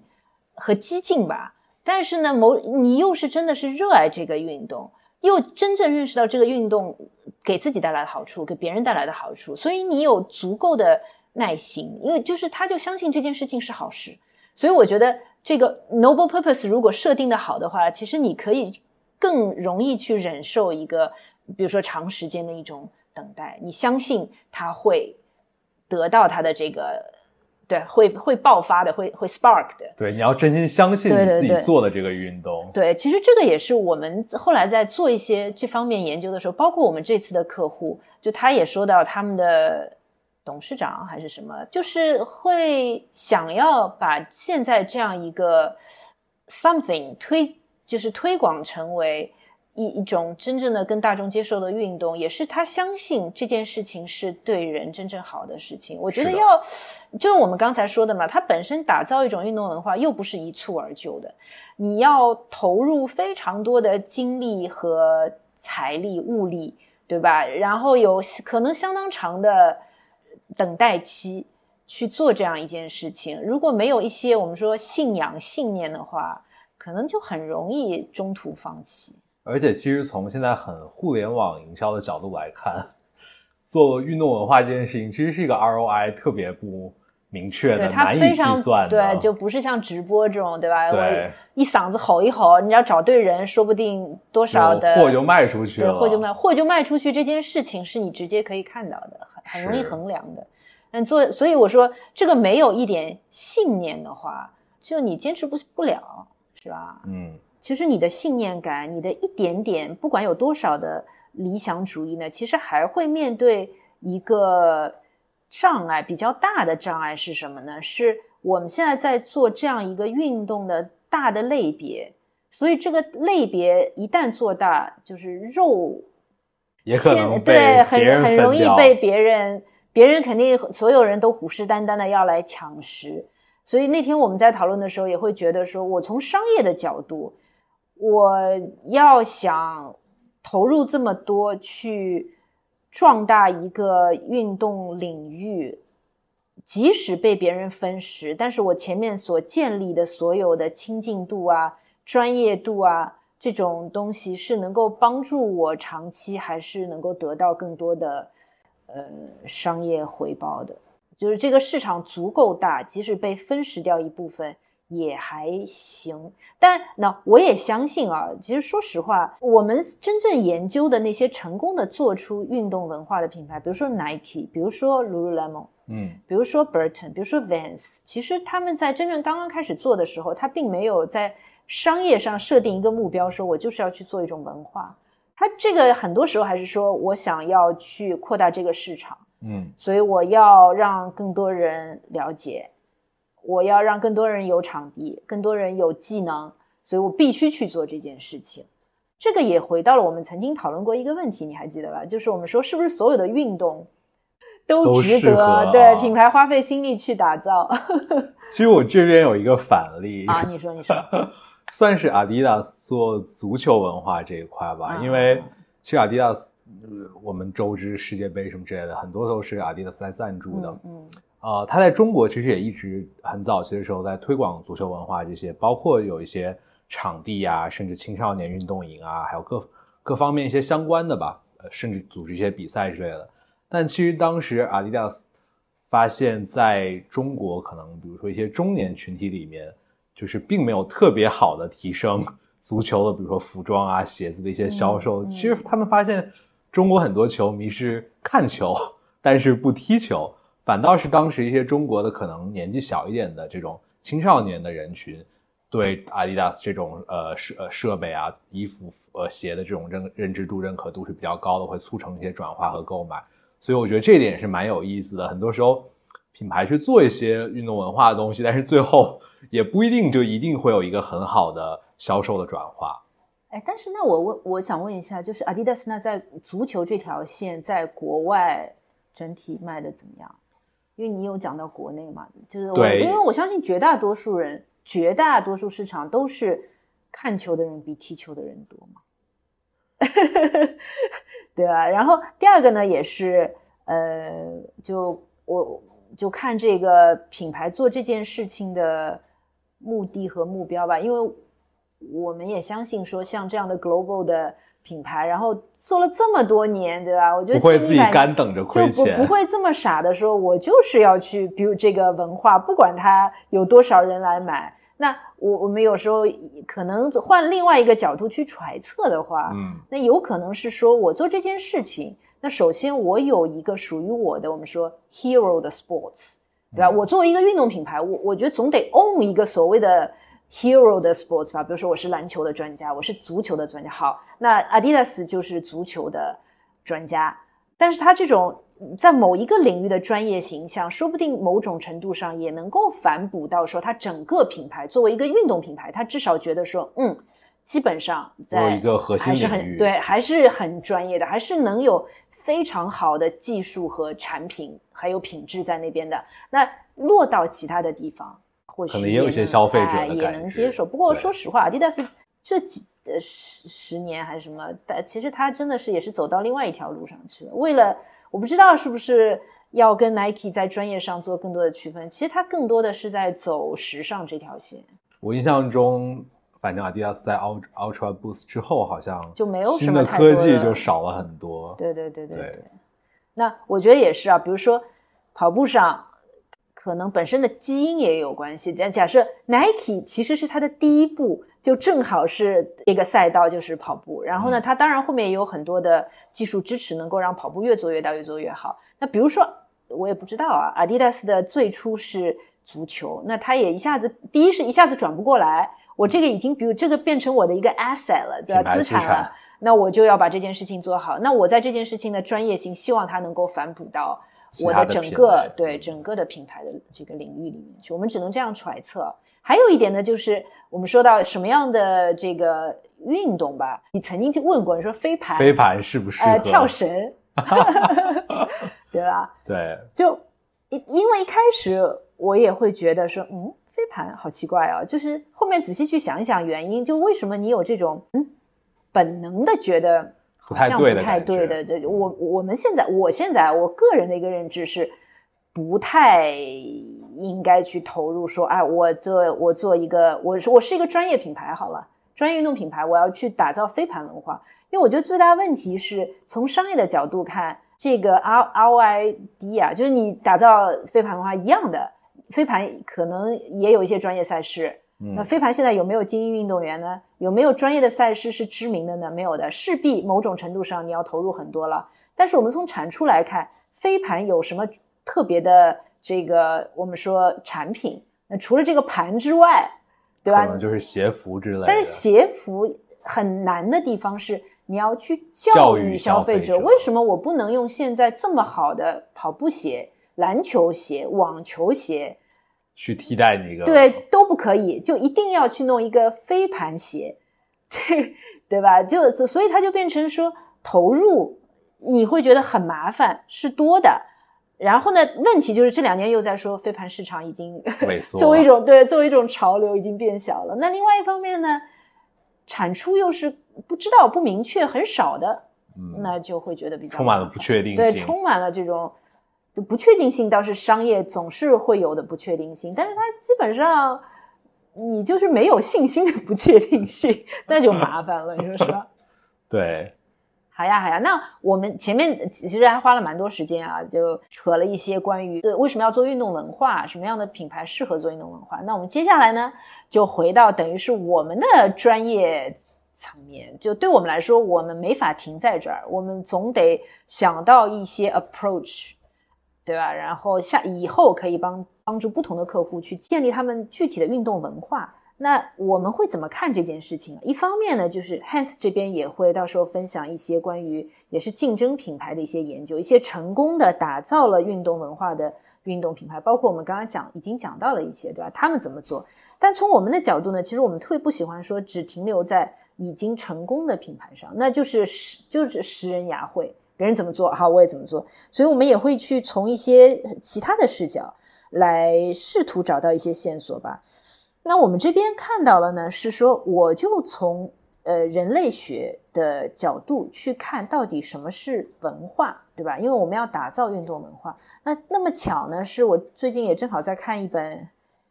和激进吧，但是呢，某你又是真的是热爱这个运动，又真正认识到这个运动给自己带来的好处，给别人带来的好处，所以你有足够的耐心，因为就是他就相信这件事情是好事，所以我觉得这个 noble purpose 如果设定的好的话，其实你可以更容易去忍受一个，比如说长时间的一种等待，你相信他会得到他的这个，对，会会爆发的，会会 spark 的。对，你要真心相信你自己做的这个运动。对，其实这个也是我们后来在做一些这方面研究的时候，包括我们这次的客户，就他也说到他们的董事长还是什么，就是会想要把现在这样一个 something 推，就是推广成为一一种真正的跟大众接受的运动，也是他相信这件事情是对人真正好的事情。我觉得要，就是我们刚才说的嘛，它本身打造一种运动文化，又不是一蹴而就的，你要投入非常多的精力和财力、物力，对吧？然后有可能相当长的等待期去做这样一件事情。如果没有一些我们说信仰、信念的话，可能就很容易中途放弃。而且，其实从现在很互联网营销的角度来看，做运动文化这件事情，其实是一个 ROI 特别不明确的、难以计它非常算的。对，就不是像直播这种，对吧？对我一嗓子吼一吼，你要找对人，说不定多少的货就卖出去对，了，货就卖，货就卖出去这件事情是你直接可以看到的，很很容易衡量的。但做，所以我说这个没有一点信念的话，就你坚持不不了，是吧？嗯，其实你的信念感，你的一点点，不管有多少的理想主义呢，其实还会面对一个障碍，比较大的障碍是什么呢？是我们现在在做这样一个运动的大的类别，所以这个类别一旦做大，就是肉也可能先对很很容易被别人，别人肯定所有人都虎视眈眈的要来抢食。所以那天我们在讨论的时候，也会觉得说，我从商业的角度，我要想投入这么多去壮大一个运动领域，即使被别人分食，但是我前面所建立的所有的亲近度啊、专业度啊这种东西，是能够帮助我长期还是能够得到更多的呃商业回报的。就是这个市场足够大，即使被分食掉一部分，也还行。但那我也相信啊，其实说实话，我们真正研究的那些成功的做出运动文化的品牌，比如说 Nike，比如说 Lululemon，嗯，比如说 Burton，比如说 Vans，其实他们在真正刚刚开始做的时候，他并没有在商业上设定一个目标，说我就是要去做一种文化。他这个很多时候还是说我想要去扩大这个市场，嗯，所以我要让更多人了解，我要让更多人有场地，更多人有技能，所以我必须去做这件事情。这个也回到了我们曾经讨论过一个问题，你还记得吧？就是我们说是不是所有的运动都值得对品牌花费心力去打造？其实我这边有一个反例啊，你说你说。算是阿迪达斯做足球文化这一块吧，因为其实阿迪达斯，我们周知世界杯什么之类的，很多都是阿迪达斯来赞助的。嗯，啊，他在中国其实也一直很早期的时候在推广足球文化这些，包括有一些场地啊，甚至青少年运动营啊，还有各各方面一些相关的吧，呃，甚至组织一些比赛之类的。但其实当时阿迪达斯发现，在中国可能比如说一些中年群体里面。就是并没有特别好的提升足球的，比如说服装啊、鞋子的一些销售。其实他们发现，中国很多球迷是看球，但是不踢球，反倒是当时一些中国的可能年纪小一点的这种青少年的人群，对阿迪达斯这种呃设呃设备啊、衣服呃鞋的这种认认知度、认可度是比较高的，会促成一些转化和购买。所以我觉得这一点是蛮有意思的。很多时候，品牌去做一些运动文化的东西，但是最后。也不一定就一定会有一个很好的销售的转化，哎，但是那我问，我想问一下，就是 Adidas 那在足球这条线在国外整体卖的怎么样？因为你有讲到国内嘛，就是我，因为我相信绝大多数人，绝大多数市场都是看球的人比踢球的人多嘛，对吧？然后第二个呢，也是呃，就我就看这个品牌做这件事情的。目的和目标吧，因为我们也相信说，像这样的 global 的品牌，然后做了这么多年，对吧？我觉得不会自己干等着亏钱，不不会这么傻的说，我就是要去 build 这个文化，不管它有多少人来买。那我我们有时候可能换另外一个角度去揣测的话，嗯，那有可能是说我做这件事情，那首先我有一个属于我的，我们说 hero 的 sports。对吧？我作为一个运动品牌，我我觉得总得 own 一个所谓的 hero 的 sports 吧。比如说，我是篮球的专家，我是足球的专家。好，那 Adidas 就是足球的专家，但是他这种在某一个领域的专业形象，说不定某种程度上也能够反哺到说，他整个品牌作为一个运动品牌，他至少觉得说，嗯。基本上在一个核心领域，对，还是很专业的，还是能有非常好的技术和产品，还有品质在那边的。那落到其他的地方，或许可能也有一些消费者也能接受。不过说实话，阿迪达斯这几呃十十年还是什么，但其实他真的是也是走到另外一条路上去了。为了我不知道是不是要跟 Nike 在专业上做更多的区分，其实他更多的是在走时尚这条线。我印象中。反正阿迪达斯在 Ultra Ultra Boost 之后，好像就没有新的科技就少了很多。对对对对对。那我觉得也是啊，比如说跑步上，可能本身的基因也有关系。但假设 Nike 其实是它的第一步，就正好是这个赛道就是跑步。然后呢，它当然后面也有很多的技术支持，能够让跑步越做越大，越做越好。那比如说，我也不知道啊，阿迪达斯的最初是足球，那它也一下子第一是一下子转不过来。我这个已经，比如这个变成我的一个 asset 了，对吧？资产了，那我就要把这件事情做好。那我在这件事情的专业性，希望它能够反哺到我的整个对整个的品牌的这个领域里面去。我们只能这样揣测。还有一点呢，就是我们说到什么样的这个运动吧？你曾经就问过，你说飞盘，飞盘是不是？呃，跳绳，对吧？对，就因因为一开始我也会觉得说，嗯。飞盘好奇怪啊！就是后面仔细去想一想原因，就为什么你有这种嗯本能的觉得不太对的？对，我我们现在我现在我个人的一个认知是不太应该去投入说，哎，我做我做一个，我我是一个专业品牌好了，专业运动品牌，我要去打造飞盘文化，因为我觉得最大问题是从商业的角度看，这个 R R O I D 啊，就是你打造飞盘文化一样的。飞盘可能也有一些专业赛事。那飞盘现在有没有精英运动员呢？有没有专业的赛事是知名的呢？没有的，势必某种程度上你要投入很多了。但是我们从产出来看，飞盘有什么特别的这个我们说产品？那除了这个盘之外，对吧？可能就是鞋服之类的。但是鞋服很难的地方是，你要去教育消费者，为什么我不能用现在这么好的跑步鞋、篮球鞋、网球鞋？去替代那个对都不可以，就一定要去弄一个飞盘鞋，这 对吧？就所以它就变成说投入你会觉得很麻烦是多的，然后呢，问题就是这两年又在说飞盘市场已经萎缩，作为一种对作为一种潮流已经变小了。那另外一方面呢，产出又是不知道不明确很少的，那就会觉得比较充满了不确定性，对，充满了这种。不确定性倒是商业总是会有的不确定性，但是它基本上你就是没有信心的不确定性，那就麻烦了，你说是吧？对，好呀好呀，那我们前面其实还花了蛮多时间啊，就扯了一些关于为什么要做运动文化，什么样的品牌适合做运动文化。那我们接下来呢，就回到等于是我们的专业层面，就对我们来说，我们没法停在这儿，我们总得想到一些 approach。对吧？然后下以后可以帮帮助不同的客户去建立他们具体的运动文化。那我们会怎么看这件事情？一方面呢，就是 Hans 这边也会到时候分享一些关于也是竞争品牌的一些研究，一些成功的打造了运动文化的运动品牌，包括我们刚刚讲已经讲到了一些，对吧？他们怎么做？但从我们的角度呢，其实我们特别不喜欢说只停留在已经成功的品牌上，那就是食就是食人牙慧。别人怎么做，好，我也怎么做。所以，我们也会去从一些其他的视角来试图找到一些线索吧。那我们这边看到了呢，是说我就从呃人类学的角度去看到底什么是文化，对吧？因为我们要打造运动文化。那那么巧呢，是我最近也正好在看一本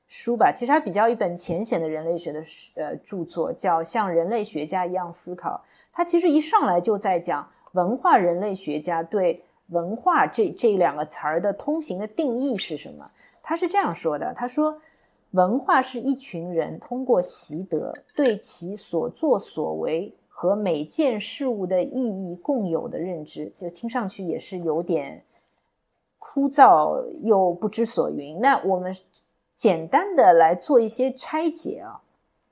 书吧，其实它比较一本浅显的人类学的呃著作，叫《像人类学家一样思考》。它其实一上来就在讲。文化人类学家对“文化”这这两个词儿的通行的定义是什么？他是这样说的：“他说，文化是一群人通过习得对其所作所为和每件事物的意义共有的认知。”就听上去也是有点枯燥又不知所云。那我们简单的来做一些拆解啊。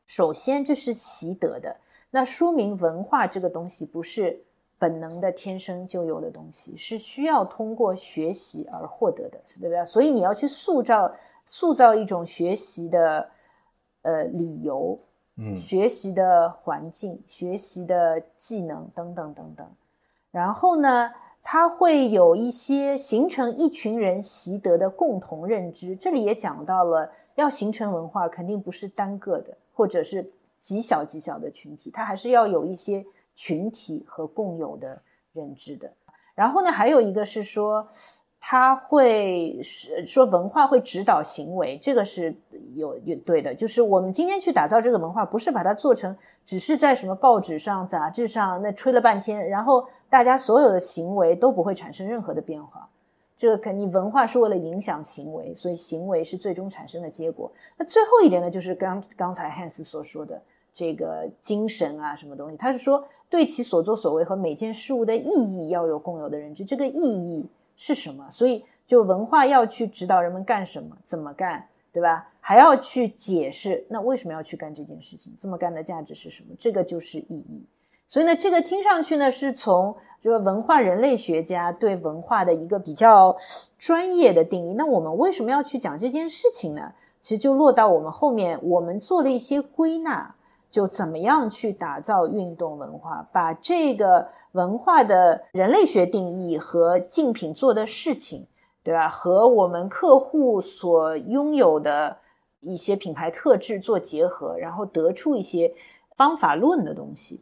首先，这是习得的，那说明文化这个东西不是。本能的、天生就有的东西是需要通过学习而获得的，对不对？所以你要去塑造、塑造一种学习的呃理由，嗯，学习的环境、学习的技能等等等等。然后呢，它会有一些形成一群人习得的共同认知。这里也讲到了，要形成文化，肯定不是单个的，或者是极小极小的群体，它还是要有一些。群体和共有的认知的，然后呢，还有一个是说，他会说文化会指导行为，这个是有有对的，就是我们今天去打造这个文化，不是把它做成只是在什么报纸上、杂志上那吹了半天，然后大家所有的行为都不会产生任何的变化。这个肯定文化是为了影响行为，所以行为是最终产生的结果。那最后一点呢，就是刚刚才汉斯所说的。这个精神啊，什么东西？他是说对其所作所为和每件事物的意义要有共有的认知。这个意义是什么？所以就文化要去指导人们干什么，怎么干，对吧？还要去解释那为什么要去干这件事情，这么干的价值是什么？这个就是意义。所以呢，这个听上去呢，是从这个文化人类学家对文化的一个比较专业的定义。那我们为什么要去讲这件事情呢？其实就落到我们后面，我们做了一些归纳。就怎么样去打造运动文化，把这个文化的人类学定义和竞品做的事情，对吧？和我们客户所拥有的一些品牌特质做结合，然后得出一些方法论的东西。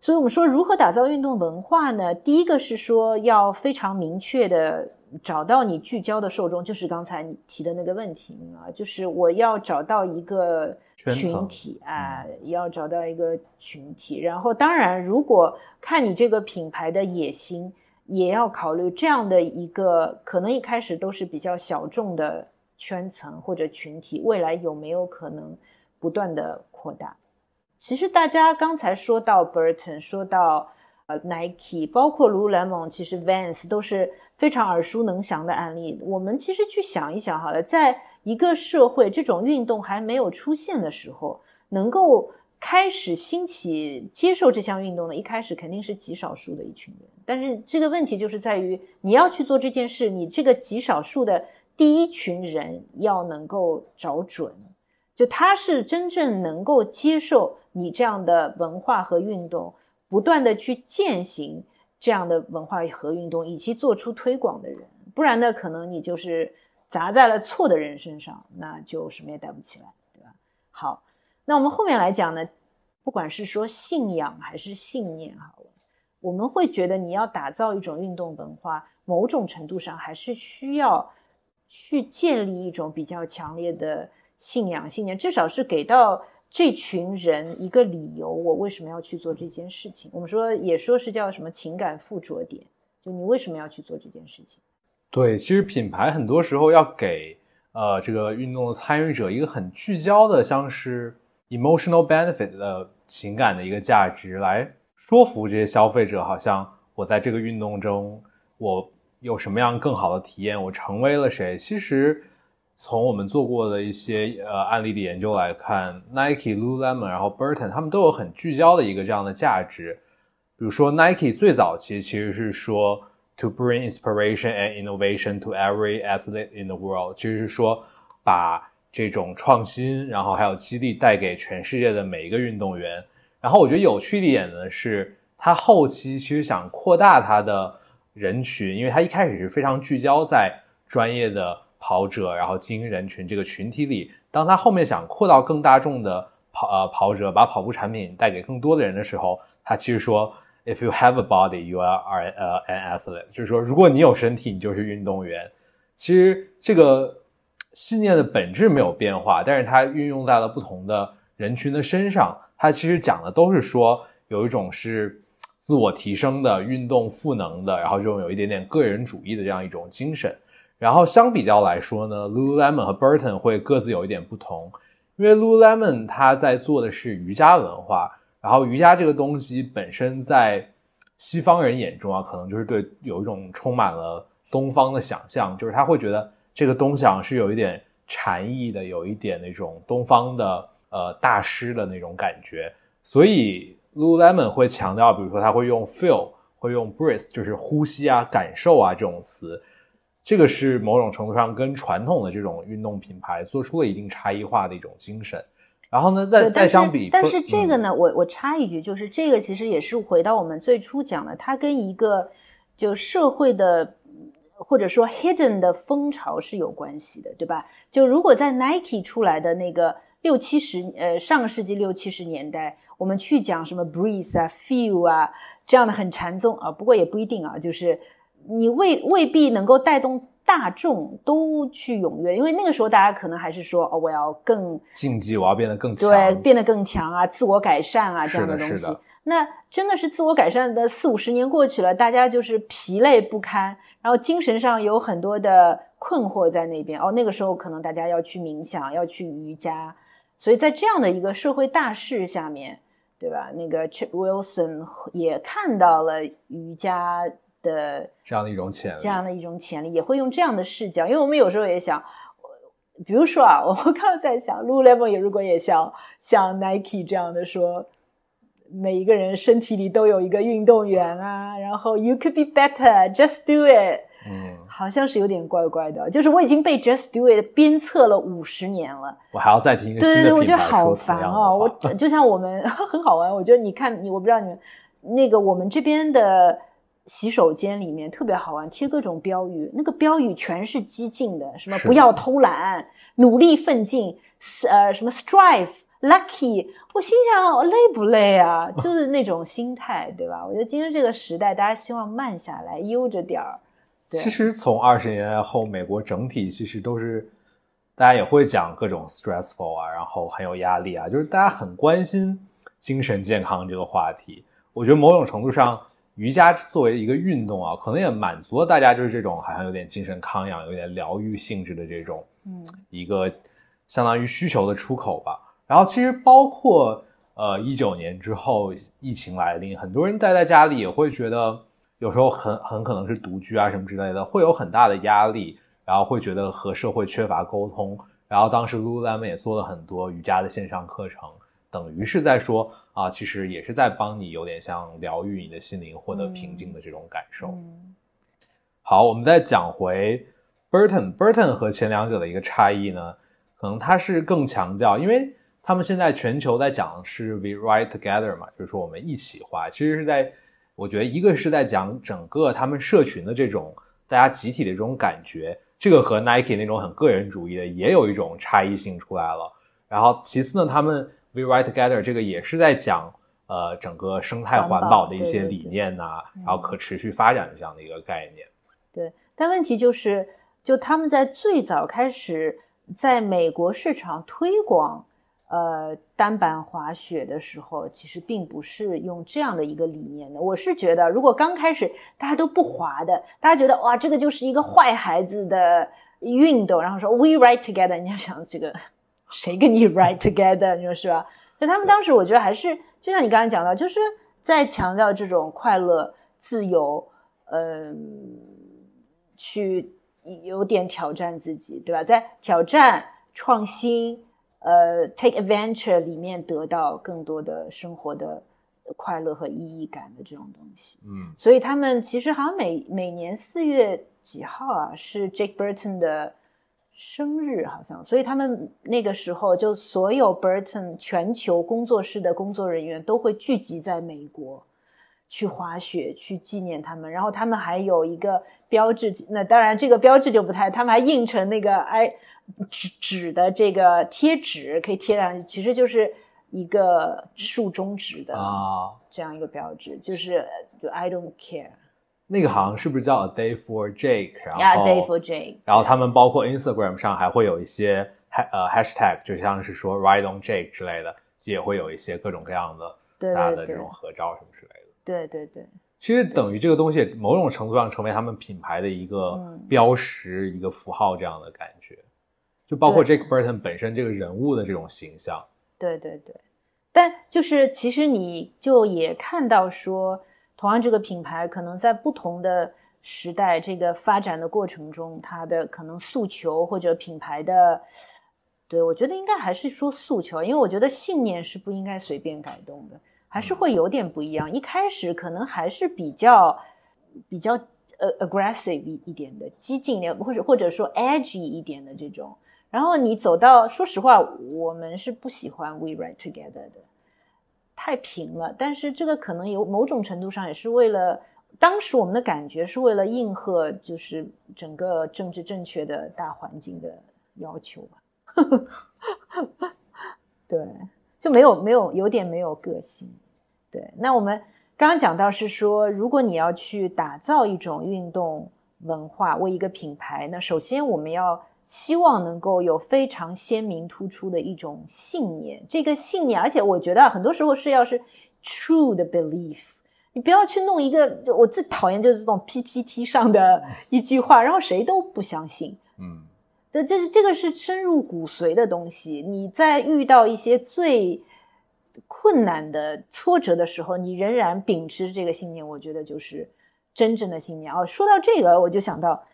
所以，我们说如何打造运动文化呢？第一个是说要非常明确的。找到你聚焦的受众，就是刚才你提的那个问题啊，就是我要找到一个群体啊，要找到一个群体。然后，当然，如果看你这个品牌的野心，也要考虑这样的一个可能一开始都是比较小众的圈层或者群体，未来有没有可能不断的扩大？其实大家刚才说到 Burton，说到呃 Nike，包括 Lululemon，其实 Vans 都是非常耳熟能详的案例。我们其实去想一想好了，在一个社会这种运动还没有出现的时候，能够开始兴起接受这项运动的，一开始肯定是极少数的一群人。但是这个问题就是在于，你要去做这件事，你这个极少数的第一群人要能够找准，就他是真正能够接受。你这样的文化和运动，不断的去践行这样的文化和运动，以及做出推广的人，不然呢，可能你就是砸在了错的人身上，那就什么也带不起来，对吧？好，那我们后面来讲呢，不管是说信仰还是信念，好了，我们会觉得你要打造一种运动文化，某种程度上还是需要去建立一种比较强烈的信仰信念，至少是给到。这群人一个理由，我为什么要去做这件事情？我们说也说是叫什么情感附着点，就你为什么要去做这件事情？对，其实品牌很多时候要给呃这个运动的参与者一个很聚焦的，像是 emotional benefit 的情感的一个价值，来说服这些消费者，好像我在这个运动中我有什么样更好的体验，我成为了谁？其实。从我们做过的一些呃案例的研究来看，Nike、Lululemon，然后 Burton，他们都有很聚焦的一个这样的价值。比如说 Nike 最早期其实是说 to bring inspiration and innovation to every athlete in the world，就是说把这种创新，然后还有激励带给全世界的每一个运动员。然后我觉得有趣一点呢是，他后期其实想扩大他的人群，因为他一开始是非常聚焦在专业的。跑者，然后精英人群这个群体里，当他后面想扩到更大众的跑呃跑者，把跑步产品带给更多的人的时候，他其实说，If you have a body, you are a an athlete，就是说，如果你有身体，你就是运动员。其实这个信念的本质没有变化，但是它运用在了不同的人群的身上。它其实讲的都是说，有一种是自我提升的运动赋能的，然后这种有一点点个人主义的这样一种精神。然后相比较来说呢，Lululemon 和 Burton 会各自有一点不同，因为 Lululemon 它在做的是瑜伽文化，然后瑜伽这个东西本身在西方人眼中啊，可能就是对有一种充满了东方的想象，就是他会觉得这个东西是有一点禅意的，有一点那种东方的呃大师的那种感觉，所以 Lululemon 会强调，比如说他会用 feel，会用 breathe，就是呼吸啊、感受啊这种词。这个是某种程度上跟传统的这种运动品牌做出了一定差异化的一种精神。然后呢，再再相比，但是这个呢，我我插一句，就是这个其实也是回到我们最初讲的，它跟一个就社会的或者说 hidden 的风潮是有关系的，对吧？就如果在 Nike 出来的那个六七十呃上个世纪六七十年代，我们去讲什么 breeze 啊 feel 啊这样的很禅宗啊，不过也不一定啊，就是。你未未必能够带动大众都去踊跃，因为那个时候大家可能还是说哦，我要更竞技，我要变得更强，对，变得更强啊，自我改善啊这样的东西。那真的是自我改善的四五十年过去了，大家就是疲累不堪，然后精神上有很多的困惑在那边。哦，那个时候可能大家要去冥想，要去瑜伽，所以在这样的一个社会大势下面，对吧？那个 Chip Wilson 也看到了瑜伽。的这样的一种潜力，这样的一种潜力，也会用这样的视角，因为我们有时候也想，比如说啊，我们刚刚在想，Lululemon 也如果也像像 Nike 这样的说，每一个人身体里都有一个运动员啊，然后 You could be better, just do it，嗯，好像是有点怪怪的，就是我已经被 Just do it 鞭策了五十年了，我还要再听一个新的对对对，我觉得好烦哦，我 就像我们 很好玩，我觉得你看你，我不知道你们那个我们这边的。洗手间里面特别好玩，贴各种标语，那个标语全是激进的，什么不要偷懒，努力奋进，呃，什么 strive lucky。我心想，我累不累啊？就是那种心态，对吧？我觉得今天这个时代，大家希望慢下来，悠着点儿。其实从二十年后，美国整体其实都是，大家也会讲各种 stressful 啊，然后很有压力啊，就是大家很关心精神健康这个话题。我觉得某种程度上。瑜伽作为一个运动啊，可能也满足了大家就是这种好像有点精神康养、有点疗愈性质的这种，嗯，一个相当于需求的出口吧。然后其实包括呃一九年之后疫情来临，很多人待在家里也会觉得有时候很很可能是独居啊什么之类的，会有很大的压力，然后会觉得和社会缺乏沟通。然后当时 Lululemon 也做了很多瑜伽的线上课程。等于是在说啊，其实也是在帮你，有点像疗愈你的心灵，获得平静的这种感受。好，我们再讲回 Burton，Burton 和前两者的一个差异呢，可能它是更强调，因为他们现在全球在讲是 We Ride Together 嘛，就是说我们一起画。其实是在，我觉得一个是在讲整个他们社群的这种大家集体的这种感觉，这个和 Nike 那种很个人主义的也有一种差异性出来了。然后其次呢，他们 We Ride Together 这个也是在讲，呃，整个生态环保的一些理念呐，然后可持续发展的这样的一个概念。对，但问题就是，就他们在最早开始在美国市场推广，呃，单板滑雪的时候，其实并不是用这样的一个理念的。我是觉得，如果刚开始大家都不滑的，大家觉得哇，这个就是一个坏孩子的运动，然后说 We Ride Together，你要想这个。谁跟你 ride together？你说是吧？那他们当时我觉得还是就像你刚才讲到，就是在强调这种快乐、自由，嗯，去有点挑战自己，对吧？在挑战、创新、呃，take adventure 里面得到更多的生活的快乐和意义感的这种东西。嗯，所以他们其实好像每每年四月几号啊，是 Jake Burton 的。生日好像，所以他们那个时候就所有 Burton 全球工作室的工作人员都会聚集在美国去滑雪，去纪念他们。然后他们还有一个标志，那当然这个标志就不太，他们还印成那个哎纸纸的这个贴纸，可以贴上去，其实就是一个竖中指的啊这样一个标志，就是就 I don't care。那个好像是不是叫 A Day for Jake？然后 A Day for Jake。然后他们包括 Instagram 上还会有一些呃 Hashtag，就像是说 Ride on Jake 之类的，也会有一些各种各样的大家的这种合照什么之类的。对对对。其实等于这个东西某种程度上成为他们品牌的一个标识、一个符号这样的感觉。就包括 Jake Burton 本身这个人物的这种形象。对对对。但就是其实你就也看到说。同样，这个品牌可能在不同的时代这个发展的过程中，它的可能诉求或者品牌的，对我觉得应该还是说诉求，因为我觉得信念是不应该随便改动的，还是会有点不一样。一开始可能还是比较比较呃 aggressive 一一点的，激进点，或者或者说 edgy 一点的这种。然后你走到，说实话，我们是不喜欢 We Write Together 的。太平了，但是这个可能有某种程度上也是为了当时我们的感觉是为了应和就是整个政治正确的大环境的要求吧。对，就没有没有有点没有个性。对，那我们刚刚讲到是说，如果你要去打造一种运动文化，为一个品牌，那首先我们要。希望能够有非常鲜明突出的一种信念，这个信念，而且我觉得很多时候是要是 true 的 belief，你不要去弄一个，我最讨厌就是这种 PPT 上的一句话，然后谁都不相信。嗯，这这是这个是深入骨髓的东西。你在遇到一些最困难的挫折的时候，你仍然秉持这个信念，我觉得就是真正的信念。哦，说到这个，我就想到，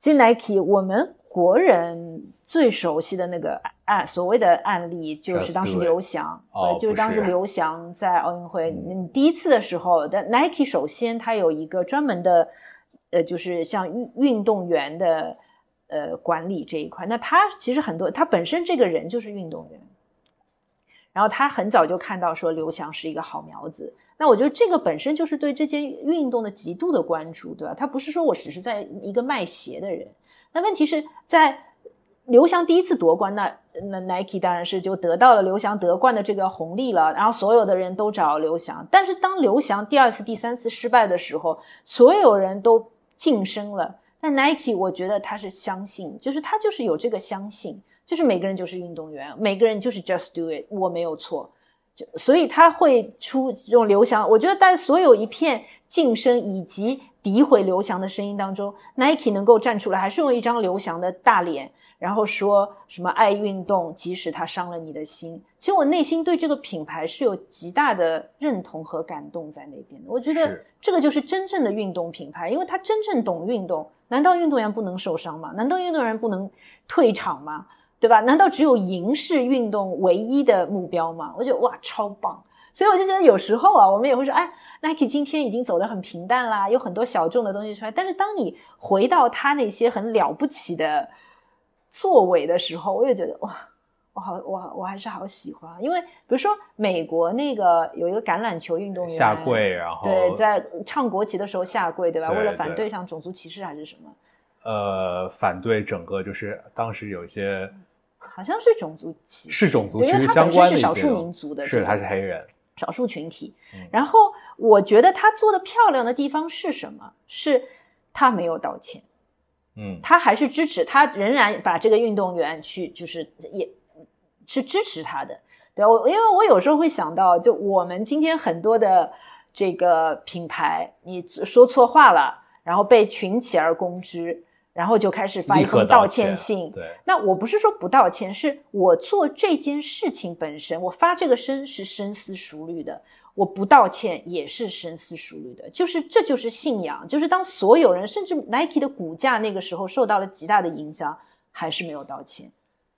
Nike 我们。国人最熟悉的那个案，所谓的案例就是当时刘翔，呃，就是当时刘翔在奥运会你第一次的时候，但 Nike 首先它有一个专门的，呃，就是像运运动员的呃管理这一块。那他其实很多，他本身这个人就是运动员，然后他很早就看到说刘翔是一个好苗子。那我觉得这个本身就是对这件运动的极度的关注，对吧？他不是说我只是在一个卖鞋的人。那问题是在刘翔第一次夺冠，那那 Nike 当然是就得到了刘翔夺冠的这个红利了，然后所有的人都找刘翔。但是当刘翔第二次、第三次失败的时候，所有人都晋升了。但 Nike 我觉得他是相信，就是他就是有这个相信，就是每个人就是运动员，每个人就是 just do it，我没有错。就所以他会出这种刘翔。我觉得在所有一片晋升以及诋毁刘翔的声音当中，Nike 能够站出来，还是用一张刘翔的大脸。然后说什么爱运动，即使他伤了你的心。其实我内心对这个品牌是有极大的认同和感动在那边的。我觉得这个就是真正的运动品牌，因为他真正懂运动。难道运动员不能受伤吗？难道运动员不能退场吗？对吧？难道只有赢是运动唯一的目标吗？我觉得哇，超棒！所以我就觉得有时候啊，我们也会说，哎，Nike 今天已经走得很平淡啦，有很多小众的东西出来。但是当你回到他那些很了不起的。作为的时候，我也觉得哇，我好，我我还是好喜欢。因为比如说美国那个有一个橄榄球运动员下跪，然后对，在唱国旗的时候下跪，对吧？为了反对像种族歧视还是什么？呃，反对整个就是当时有一些好像是种族歧视，是种族歧视相关的少数民族的，是他是黑人，少数群体。然后我觉得他做的漂亮的地方是什么？是他没有道歉。嗯，他还是支持，他仍然把这个运动员去，就是也是支持他的，对我因为我有时候会想到，就我们今天很多的这个品牌，你说错话了，然后被群起而攻之，然后就开始发一封道歉信。对，那我不是说不道歉，是我做这件事情本身，我发这个声是深思熟虑的。我不道歉也是深思熟虑的，就是这就是信仰，就是当所有人甚至 Nike 的股价那个时候受到了极大的影响，还是没有道歉。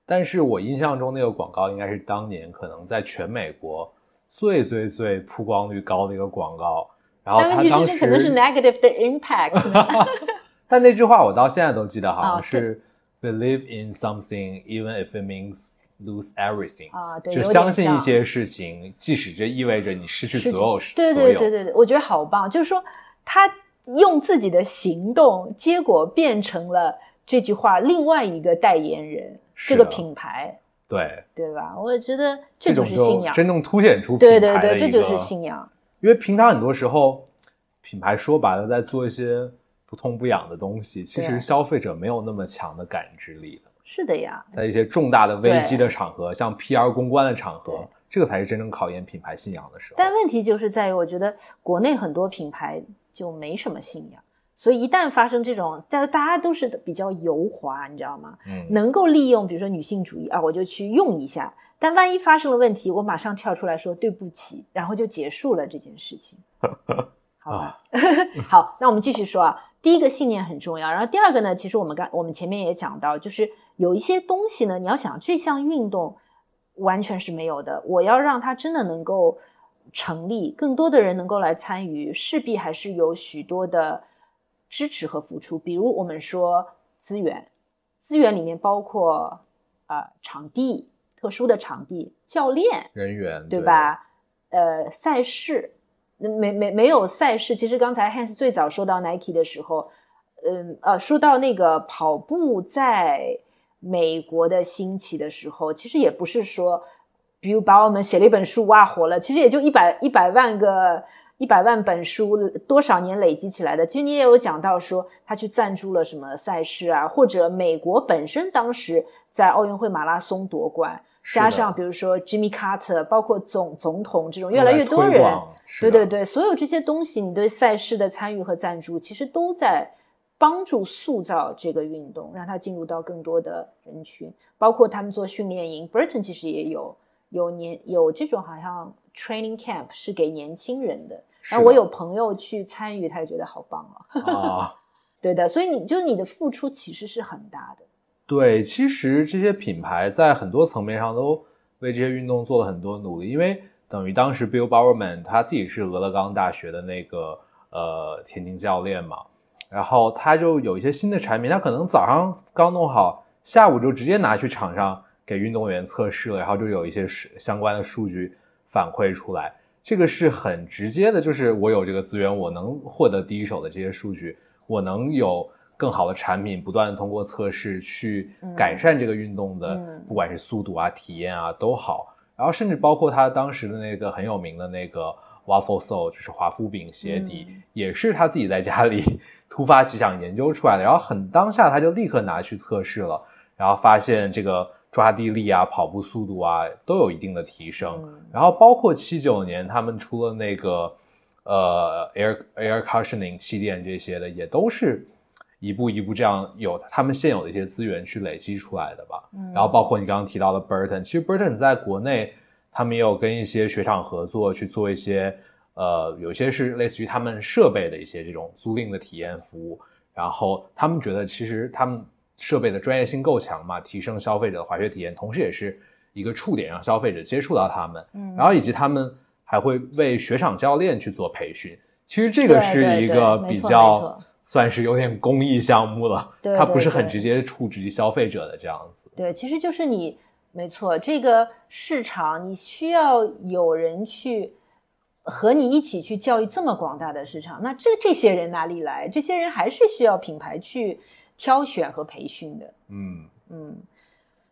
但是我印象中那个广告应该是当年可能在全美国最最最曝光率高的一个广告。然后他当时可能是 negative 的 impact。但那句话我到现在都记得，好像是 believe in something even if it means。lose everything 啊，对，就相信一些事情，即使这意味着你失去所有，对对对对对，我觉得好棒。就是说，他用自己的行动，结果变成了这句话另外一个代言人，这个品牌，对对吧？我觉得这就是信仰，真正凸显出对对对，这就是信仰。因为平常很多时候，品牌说白了在做一些不痛不痒的东西，其实消费者没有那么强的感知力的。是的呀，在一些重大的危机的场合，像 PR 公关的场合，这个才是真正考验品牌信仰的时候。但问题就是在于，我觉得国内很多品牌就没什么信仰，所以一旦发生这种，大大家都是比较油滑，你知道吗？嗯，能够利用，比如说女性主义啊，我就去用一下。但万一发生了问题，我马上跳出来说对不起，然后就结束了这件事情。好吧，好，那我们继续说啊。第一个信念很重要，然后第二个呢，其实我们刚我们前面也讲到，就是有一些东西呢，你要想这项运动完全是没有的，我要让它真的能够成立，更多的人能够来参与，势必还是有许多的支持和付出。比如我们说资源，资源里面包括啊场地、特殊的场地、教练、人员，对吧？呃，赛事。那没没没有赛事，其实刚才 Hans 最早说到 Nike 的时候，嗯呃，说到那个跑步在美国的兴起的时候，其实也不是说，比如把我们写了一本书哇火了，其实也就一百一百万个一百万本书多少年累积起来的。其实你也有讲到说，他去赞助了什么赛事啊，或者美国本身当时在奥运会马拉松夺冠。加上比如说 Jimmy Carter，包括总总统这种越来越多人，对对对，所有这些东西，你对赛事的参与和赞助，其实都在帮助塑造这个运动，让它进入到更多的人群。包括他们做训练营，Burton 其实也有有年有这种好像 training camp 是给年轻人的。然后我有朋友去参与，他也觉得好棒啊。对的，所以你就你的付出其实是很大的。对，其实这些品牌在很多层面上都为这些运动做了很多努力，因为等于当时 Bill Bowerman 他自己是俄勒冈大学的那个呃田径教练嘛，然后他就有一些新的产品，他可能早上刚弄好，下午就直接拿去场上给运动员测试了，然后就有一些相关的数据反馈出来，这个是很直接的，就是我有这个资源，我能获得第一手的这些数据，我能有。更好的产品，不断通过测试去改善这个运动的，不管是速度啊、体验啊都好。然后甚至包括他当时的那个很有名的那个 Waffle Sole，就是华夫饼鞋底，也是他自己在家里 突发奇想研究出来的。然后很当下他就立刻拿去测试了，然后发现这个抓地力啊、跑步速度啊都有一定的提升。然后包括七九年他们出了那个呃 air air cushioning 气垫这些的，也都是一步一步这样有他们现有的一些资源去累积出来的吧。然后包括你刚刚提到的 Burton，其实 Burton 在国内他们也有跟一些雪场合作去做一些。呃，有些是类似于他们设备的一些这种租赁的体验服务，然后他们觉得其实他们设备的专业性够强嘛，提升消费者的滑雪体验，同时也是一个触点，让消费者接触到他们。嗯，然后以及他们还会为雪场教练去做培训，其实这个是一个比较算是有点公益项目了，它不是很直接触及消费者的这样子。对，其实就是你没错，这个市场你需要有人去。和你一起去教育这么广大的市场，那这这些人哪里来？这些人还是需要品牌去挑选和培训的。嗯嗯，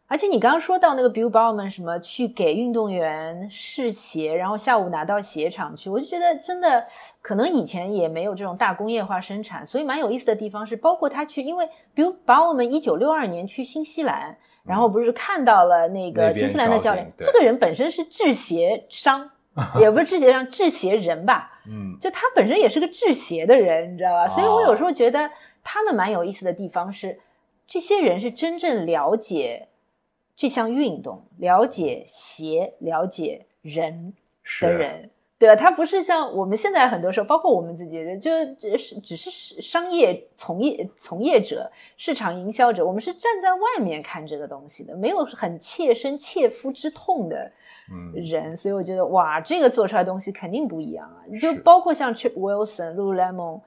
而且你刚刚说到那个 Bill Bowman 什么去给运动员试鞋，然后下午拿到鞋厂去，我就觉得真的可能以前也没有这种大工业化生产，所以蛮有意思的地方是，包括他去，因为比如把我们一九六二年去新西兰，然后不是看到了那个新西兰的教练，这个人本身是制鞋商。也不是制鞋上制鞋人吧，嗯，就他本身也是个制鞋的人，你知道吧？所以我有时候觉得他们蛮有意思的地方是，这些人是真正了解这项运动、了解鞋、了解人的人，对吧？他不是像我们现在很多时候，包括我们自己人，就只是只是商业从业从业者、市场营销者，我们是站在外面看这个东西的，没有很切身切肤之痛的。人，所以我觉得哇，这个做出来东西肯定不一样啊！就包括像 Chip Wilson、Lululemon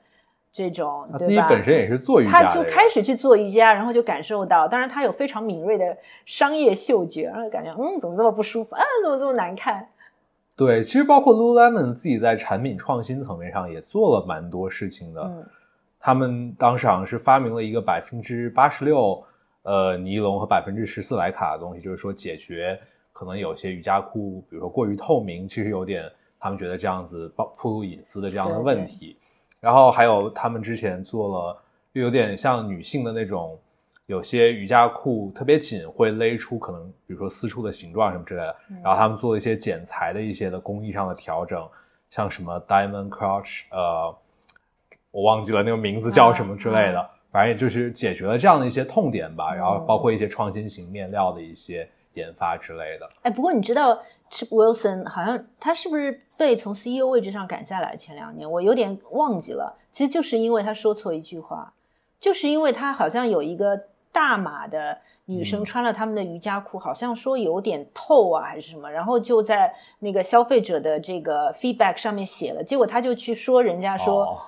这种，他自己本身也是做瑜伽，他就开始去做瑜伽，然后就感受到，当然他有非常敏锐的商业嗅觉，然后感觉嗯，怎么这么不舒服？嗯，怎么这么难看？对，其实包括 Lululemon 自己在产品创新层面上也做了蛮多事情的。嗯，他们当时好像是发明了一个百分之八十六呃尼龙和百分之十四莱卡的东西，就是说解决。可能有些瑜伽裤，比如说过于透明，其实有点他们觉得这样子暴暴露隐私的这样的问题。然后还有他们之前做了，又有点像女性的那种，有些瑜伽裤特别紧，会勒出可能比如说私处的形状什么之类的。然后他们做了一些剪裁的一些的工艺上的调整，像什么 Diamond Crotch，呃，我忘记了那个名字叫什么之类的，反正也就是解决了这样的一些痛点吧。然后包括一些创新型面料的一些。研发之类的，哎，不过你知道 Wilson 好像他是不是被从 CEO 位置上赶下来？前两年我有点忘记了，其实就是因为他说错一句话，就是因为他好像有一个大码的女生穿了他们的瑜伽裤，好像说有点透啊还是什么，然后就在那个消费者的这个 feedback 上面写了，结果他就去说人家说。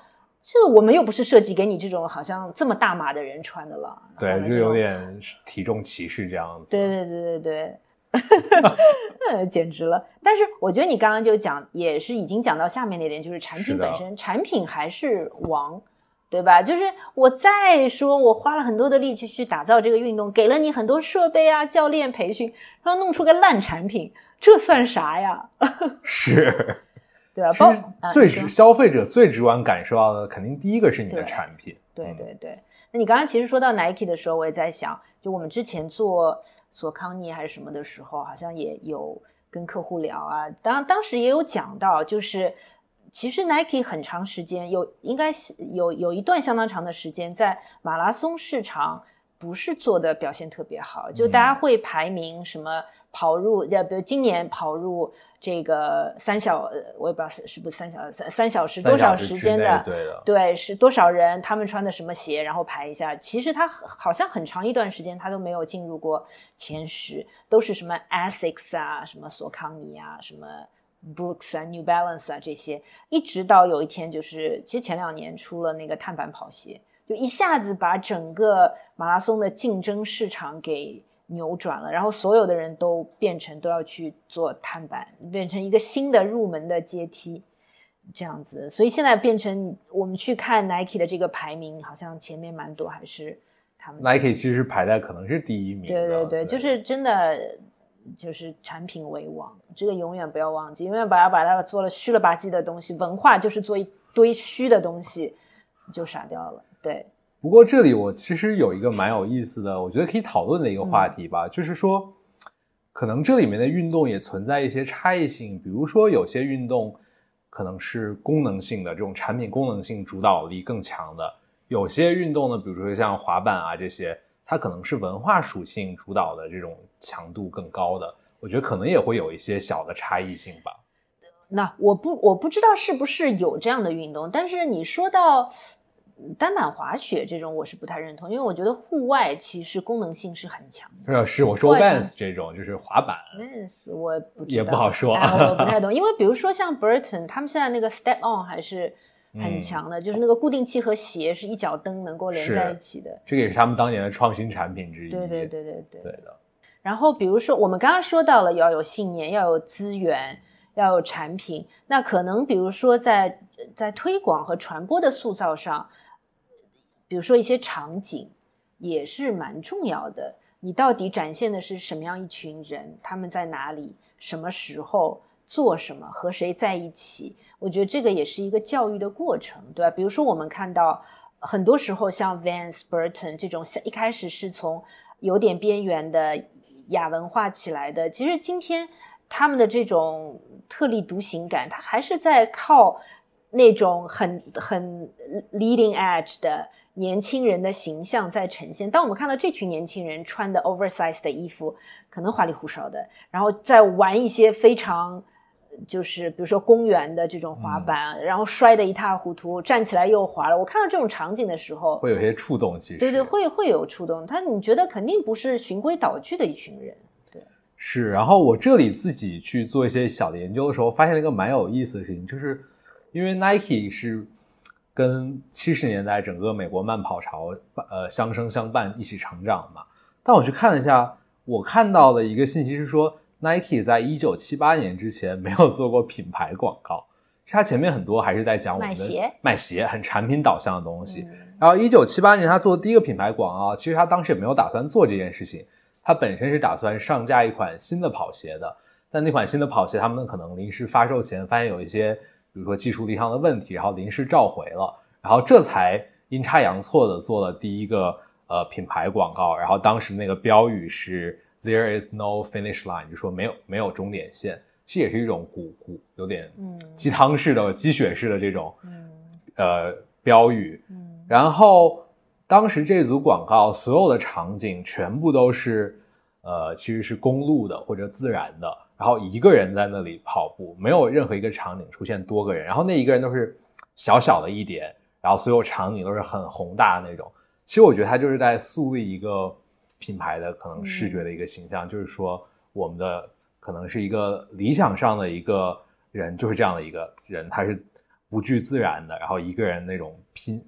这我们又不是设计给你这种好像这么大码的人穿的了，对，就有点体重歧视这样子。对对对对对，简直了！但是我觉得你刚刚就讲，也是已经讲到下面那点，就是产品本身，产品还是王，对吧？就是我再说，我花了很多的力气去打造这个运动，给了你很多设备啊、教练培训，然后弄出个烂产品，这算啥呀？是。对吧，其实最直消费者最直观感受到的，肯定第一个是你的产品。对对对，那你刚刚其实说到 Nike 的时候，我也在想，就我们之前做索康尼还是什么的时候，好像也有跟客户聊啊。当当时也有讲到，就是其实 Nike 很长时间有，应该有有一段相当长的时间在马拉松市场不是做的表现特别好，就大家会排名什么跑入，呃，比如今年跑入。这个三小，我也不知道是是不是三小三三小时多少时间的，对的，对是多少人，他们穿的什么鞋，然后排一下。其实他好像很长一段时间他都没有进入过前十，都是什么 Asics 啊，什么索康尼啊，什么 Brooks 啊，New Balance 啊这些，一直到有一天，就是其实前两年出了那个碳板跑鞋，就一下子把整个马拉松的竞争市场给。扭转了，然后所有的人都变成都要去做碳板，变成一个新的入门的阶梯，这样子。所以现在变成我们去看 Nike 的这个排名，好像前面蛮多还是他们。Nike 其实排在可能是第一名。对对对，就是真的就是产品为王，这个永远不要忘记，永远把它把它做了虚了吧唧的东西，文化就是做一堆虚的东西，就傻掉了。对。不过这里我其实有一个蛮有意思的，我觉得可以讨论的一个话题吧，就是说，可能这里面的运动也存在一些差异性，比如说有些运动可能是功能性的，这种产品功能性主导力更强的；有些运动呢，比如说像滑板啊这些，它可能是文化属性主导的，这种强度更高的。我觉得可能也会有一些小的差异性吧。那我不我不知道是不是有这样的运动，但是你说到。单板滑雪这种我是不太认同，因为我觉得户外其实功能性是很强的。呃，是我说 Vans 这种就是滑板，Vans 我不也不好说，我不太懂。因为比如说像 Burton，他们现在那个 Step On 还是很强的，就是那个固定器和鞋是一脚蹬能够连在一起的。这个也是他们当年的创新产品之一。对对对对对。对的。然后比如说我们刚刚说到了要有信念，要有资源，要有产品，那可能比如说在在推广和传播的塑造上。比如说一些场景也是蛮重要的，你到底展现的是什么样一群人？他们在哪里？什么时候做什么？和谁在一起？我觉得这个也是一个教育的过程，对吧？比如说我们看到很多时候像 Vans、Burton 这种，像一开始是从有点边缘的亚文化起来的，其实今天他们的这种特立独行感，他还是在靠那种很很 leading edge 的。年轻人的形象在呈现。当我们看到这群年轻人穿的 oversize 的衣服，可能花里胡哨的，然后在玩一些非常，就是比如说公园的这种滑板，然后摔得一塌糊涂，站起来又滑了。我看到这种场景的时候，会有些触动。其实对对，会会有触动。他你觉得肯定不是循规蹈矩的一群人。对，是。然后我这里自己去做一些小的研究的时候，发现了一个蛮有意思的事情，就是因为 Nike 是。跟七十年代整个美国慢跑潮，呃，相生相伴，一起成长嘛。但我去看了一下，我看到的一个信息是说，Nike 在一九七八年之前没有做过品牌广告，它前面很多还是在讲我们的卖鞋，卖鞋很产品导向的东西。然后一九七八年他做第一个品牌广告，其实他当时也没有打算做这件事情，他本身是打算上架一款新的跑鞋的，但那款新的跑鞋他们可能临时发售前发现有一些。比如说技术力上的问题，然后临时召回了，然后这才阴差阳错的做了第一个呃品牌广告，然后当时那个标语是 There is no finish line，就说没有没有终点线，这也是一种鼓鼓有点鸡汤式的鸡血式的这种呃标语，然后当时这组广告所有的场景全部都是呃其实是公路的或者自然的。然后一个人在那里跑步，没有任何一个场景出现多个人。然后那一个人都是小小的一点，然后所有场景都是很宏大的那种。其实我觉得他就是在树立一个品牌的可能视觉的一个形象，就是说我们的可能是一个理想上的一个人，就是这样的一个人，他是不惧自然的，然后一个人那种拼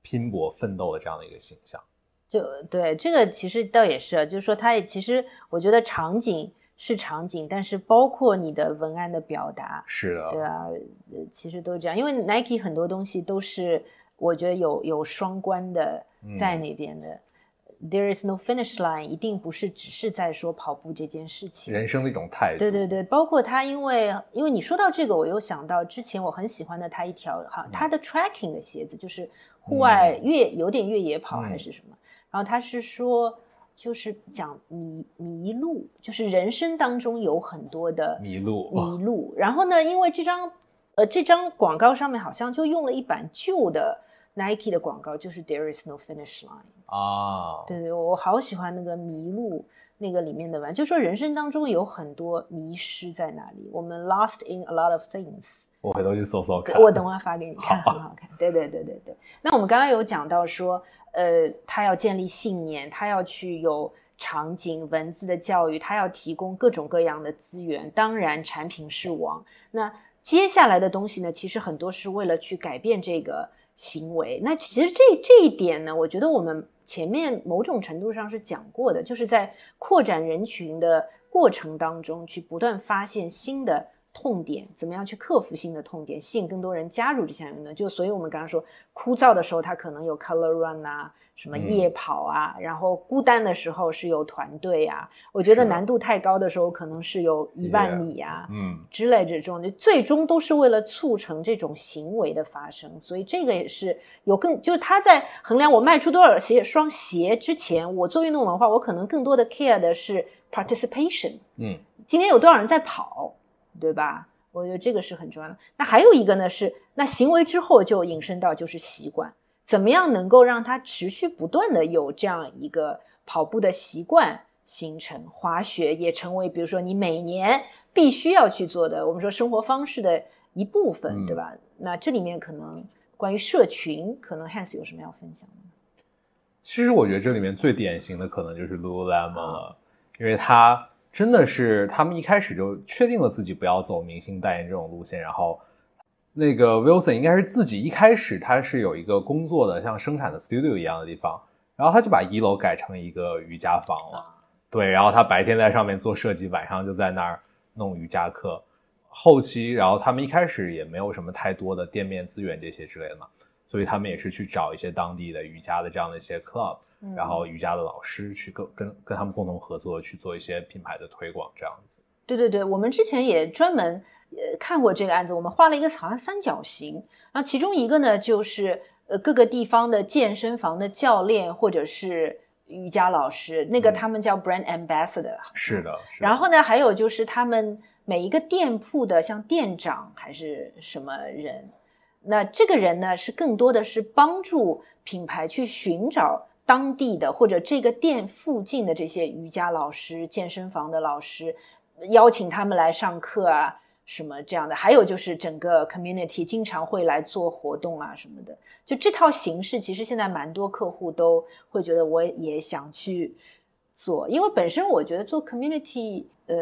拼搏奋斗的这样的一个形象。就对这个其实倒也是，就是说他其实我觉得场景。是场景，但是包括你的文案的表达，是的，对啊，其实都是这样。因为 Nike 很多东西都是我觉得有有双关的在那边的。There is no finish line，一定不是只是在说跑步这件事情。人生的一种态度。对对对，包括他，因为因为你说到这个，我又想到之前我很喜欢的他一条哈，他的 tracking 的鞋子，就是户外越有点越野跑还是什么，然后他是说。就是讲迷迷路，就是人生当中有很多的迷路迷路。然后呢，因为这张呃这张广告上面好像就用了一版旧的 Nike 的广告，就是 There is no finish line 啊。对对，我好喜欢那个迷路那个里面的文，就说人生当中有很多迷失在哪里，我们 lost in a lot of things。我回头去搜搜看，我等会发给你看，很好看。对对对对对。那我们刚刚有讲到说。呃，他要建立信念，他要去有场景、文字的教育，他要提供各种各样的资源。当然，产品是王。那接下来的东西呢？其实很多是为了去改变这个行为。那其实这这一点呢，我觉得我们前面某种程度上是讲过的，就是在扩展人群的过程当中，去不断发现新的痛点，怎么样去克服新的痛点，吸引更多人加入这项运动？就所以我们刚刚说，枯燥的时候，它可能有 color run 啊，什么夜跑啊，然后孤单的时候是有团队啊。我觉得难度太高的时候，可能是有一万米啊，嗯，之类这种，就最终都是为了促成这种行为的发生。所以这个也是有更，就是他在衡量我卖出多少鞋双鞋之前，我做运动文化，我可能更多的 care 的是 participation，嗯，今天有多少人在跑。对吧？我觉得这个是很重要的。那还有一个呢，是那行为之后就引申到就是习惯，怎么样能够让它持续不断的有这样一个跑步的习惯形成？滑雪也成为，比如说你每年必须要去做的，我们说生活方式的一部分，对吧？那这里面可能关于社群，可能 Hans 有什么要分享的？其实我觉得这里面最典型的可能就是 Lululemon 了，因为它。真的是他们一开始就确定了自己不要走明星代言这种路线，然后那个 Wilson 应该是自己一开始他是有一个工作的像生产的 studio 一样的地方，然后他就把一楼改成一个瑜伽房了。对，然后他白天在上面做设计，晚上就在那儿弄瑜伽课。后期，然后他们一开始也没有什么太多的店面资源这些之类的嘛，所以他们也是去找一些当地的瑜伽的这样的一些 club。然后瑜伽的老师去跟跟跟他们共同合作去做一些品牌的推广，这样子。对对对，我们之前也专门呃看过这个案子，我们画了一个好像三角形，然后其中一个呢就是呃各个地方的健身房的教练或者是瑜伽老师，那个他们叫 brand ambassador。是的。然后呢，还有就是他们每一个店铺的像店长还是什么人，那这个人呢是更多的是帮助品牌去寻找。当地的或者这个店附近的这些瑜伽老师、健身房的老师，邀请他们来上课啊，什么这样的。还有就是整个 community 经常会来做活动啊什么的。就这套形式，其实现在蛮多客户都会觉得我也想去做，因为本身我觉得做 community 呃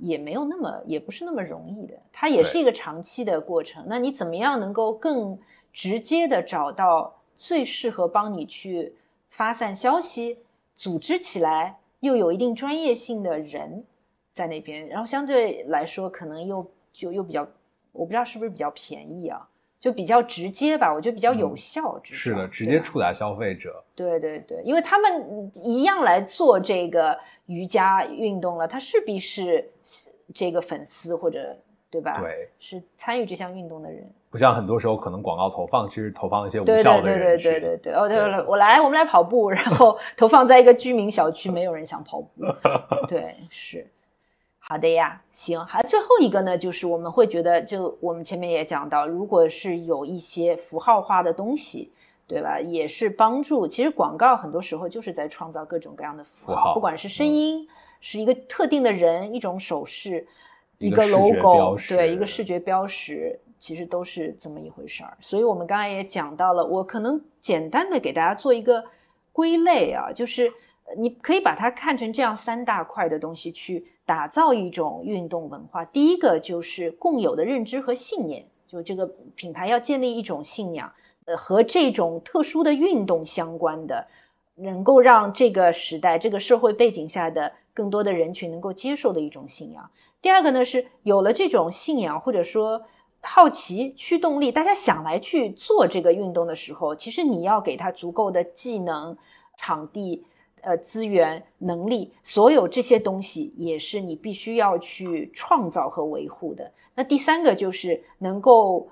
也没有那么也不是那么容易的，它也是一个长期的过程。那你怎么样能够更直接的找到最适合帮你去？发散消息，组织起来又有一定专业性的人在那边，然后相对来说可能又就又比较，我不知道是不是比较便宜啊，就比较直接吧，我觉得比较有效。是的，直接触达消费者。对对对，因为他们一样来做这个瑜伽运动了，他势必是这个粉丝或者。对吧？对，是参与这项运动的人，不像很多时候可能广告投放，其实投放一些无效的人对对对对对对。哦，对了，我来，我们来跑步，然后投放在一个居民小区，没有人想跑步。对，是好的呀。行，还最后一个呢，就是我们会觉得，就我们前面也讲到，如果是有一些符号化的东西，对吧？也是帮助。其实广告很多时候就是在创造各种各样的符号，不管是声音，是一个特定的人，一种手势。一个 logo，对，一个视觉标识，其实都是这么一回事儿。所以我们刚才也讲到了，我可能简单的给大家做一个归类啊，就是你可以把它看成这样三大块的东西去打造一种运动文化。第一个就是共有的认知和信念，就这个品牌要建立一种信仰，呃，和这种特殊的运动相关的，能够让这个时代、这个社会背景下的更多的人群能够接受的一种信仰。第二个呢是有了这种信仰或者说好奇驱动力，大家想来去做这个运动的时候，其实你要给他足够的技能、场地、呃资源、能力，所有这些东西也是你必须要去创造和维护的。那第三个就是能够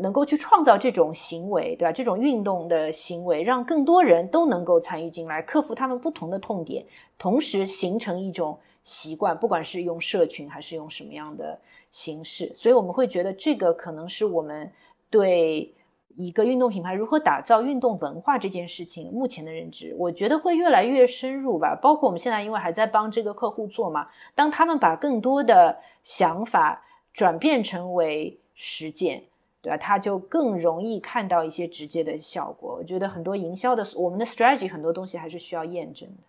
能够去创造这种行为，对吧？这种运动的行为，让更多人都能够参与进来，克服他们不同的痛点，同时形成一种。习惯，不管是用社群还是用什么样的形式，所以我们会觉得这个可能是我们对一个运动品牌如何打造运动文化这件事情目前的认知。我觉得会越来越深入吧。包括我们现在因为还在帮这个客户做嘛，当他们把更多的想法转变成为实践，对吧？他就更容易看到一些直接的效果。我觉得很多营销的我们的 strategy 很多东西还是需要验证的。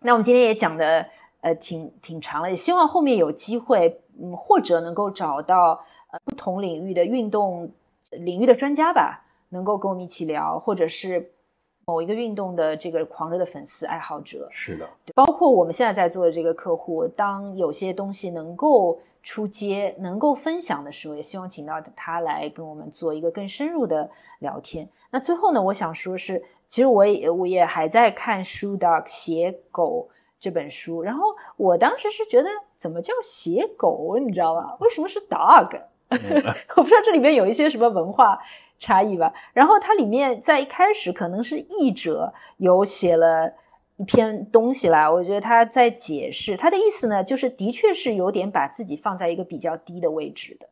那我们今天也讲的。呃，挺挺长了，也希望后面有机会，嗯，或者能够找到呃不同领域的运动领域的专家吧，能够跟我们一起聊，或者是某一个运动的这个狂热的粉丝爱好者。是的，包括我们现在在做的这个客户，当有些东西能够出街能够分享的时候，也希望请到他来跟我们做一个更深入的聊天。那最后呢，我想说是，其实我也我也还在看《Shoe Dog》写狗这本书，然后我当时是觉得怎么叫写狗，你知道吧？为什么是 dog？我不知道这里面有一些什么文化差异吧。然后它里面在一开始可能是译者有写了一篇东西来，我觉得他在解释他的意思呢，就是的确是有点把自己放在一个比较低的位置的，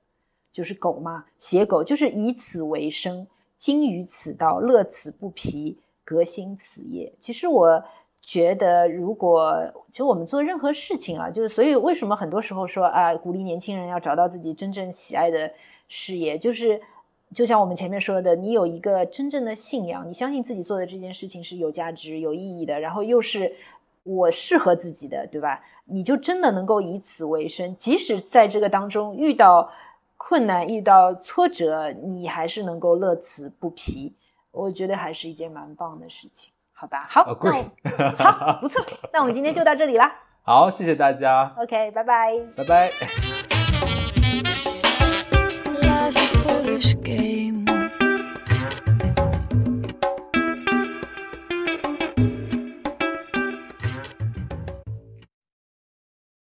就是狗嘛，写狗就是以此为生，精于此道，乐此不疲，革新此业。其实我。觉得如果其实我们做任何事情啊，就是所以为什么很多时候说啊，鼓励年轻人要找到自己真正喜爱的事业，就是就像我们前面说的，你有一个真正的信仰，你相信自己做的这件事情是有价值、有意义的，然后又是我适合自己的，对吧？你就真的能够以此为生，即使在这个当中遇到困难、遇到挫折，你还是能够乐此不疲。我觉得还是一件蛮棒的事情。好吧，好，那好，不错，那我们今天就到这里啦。好，谢谢大家。OK，拜拜，拜拜。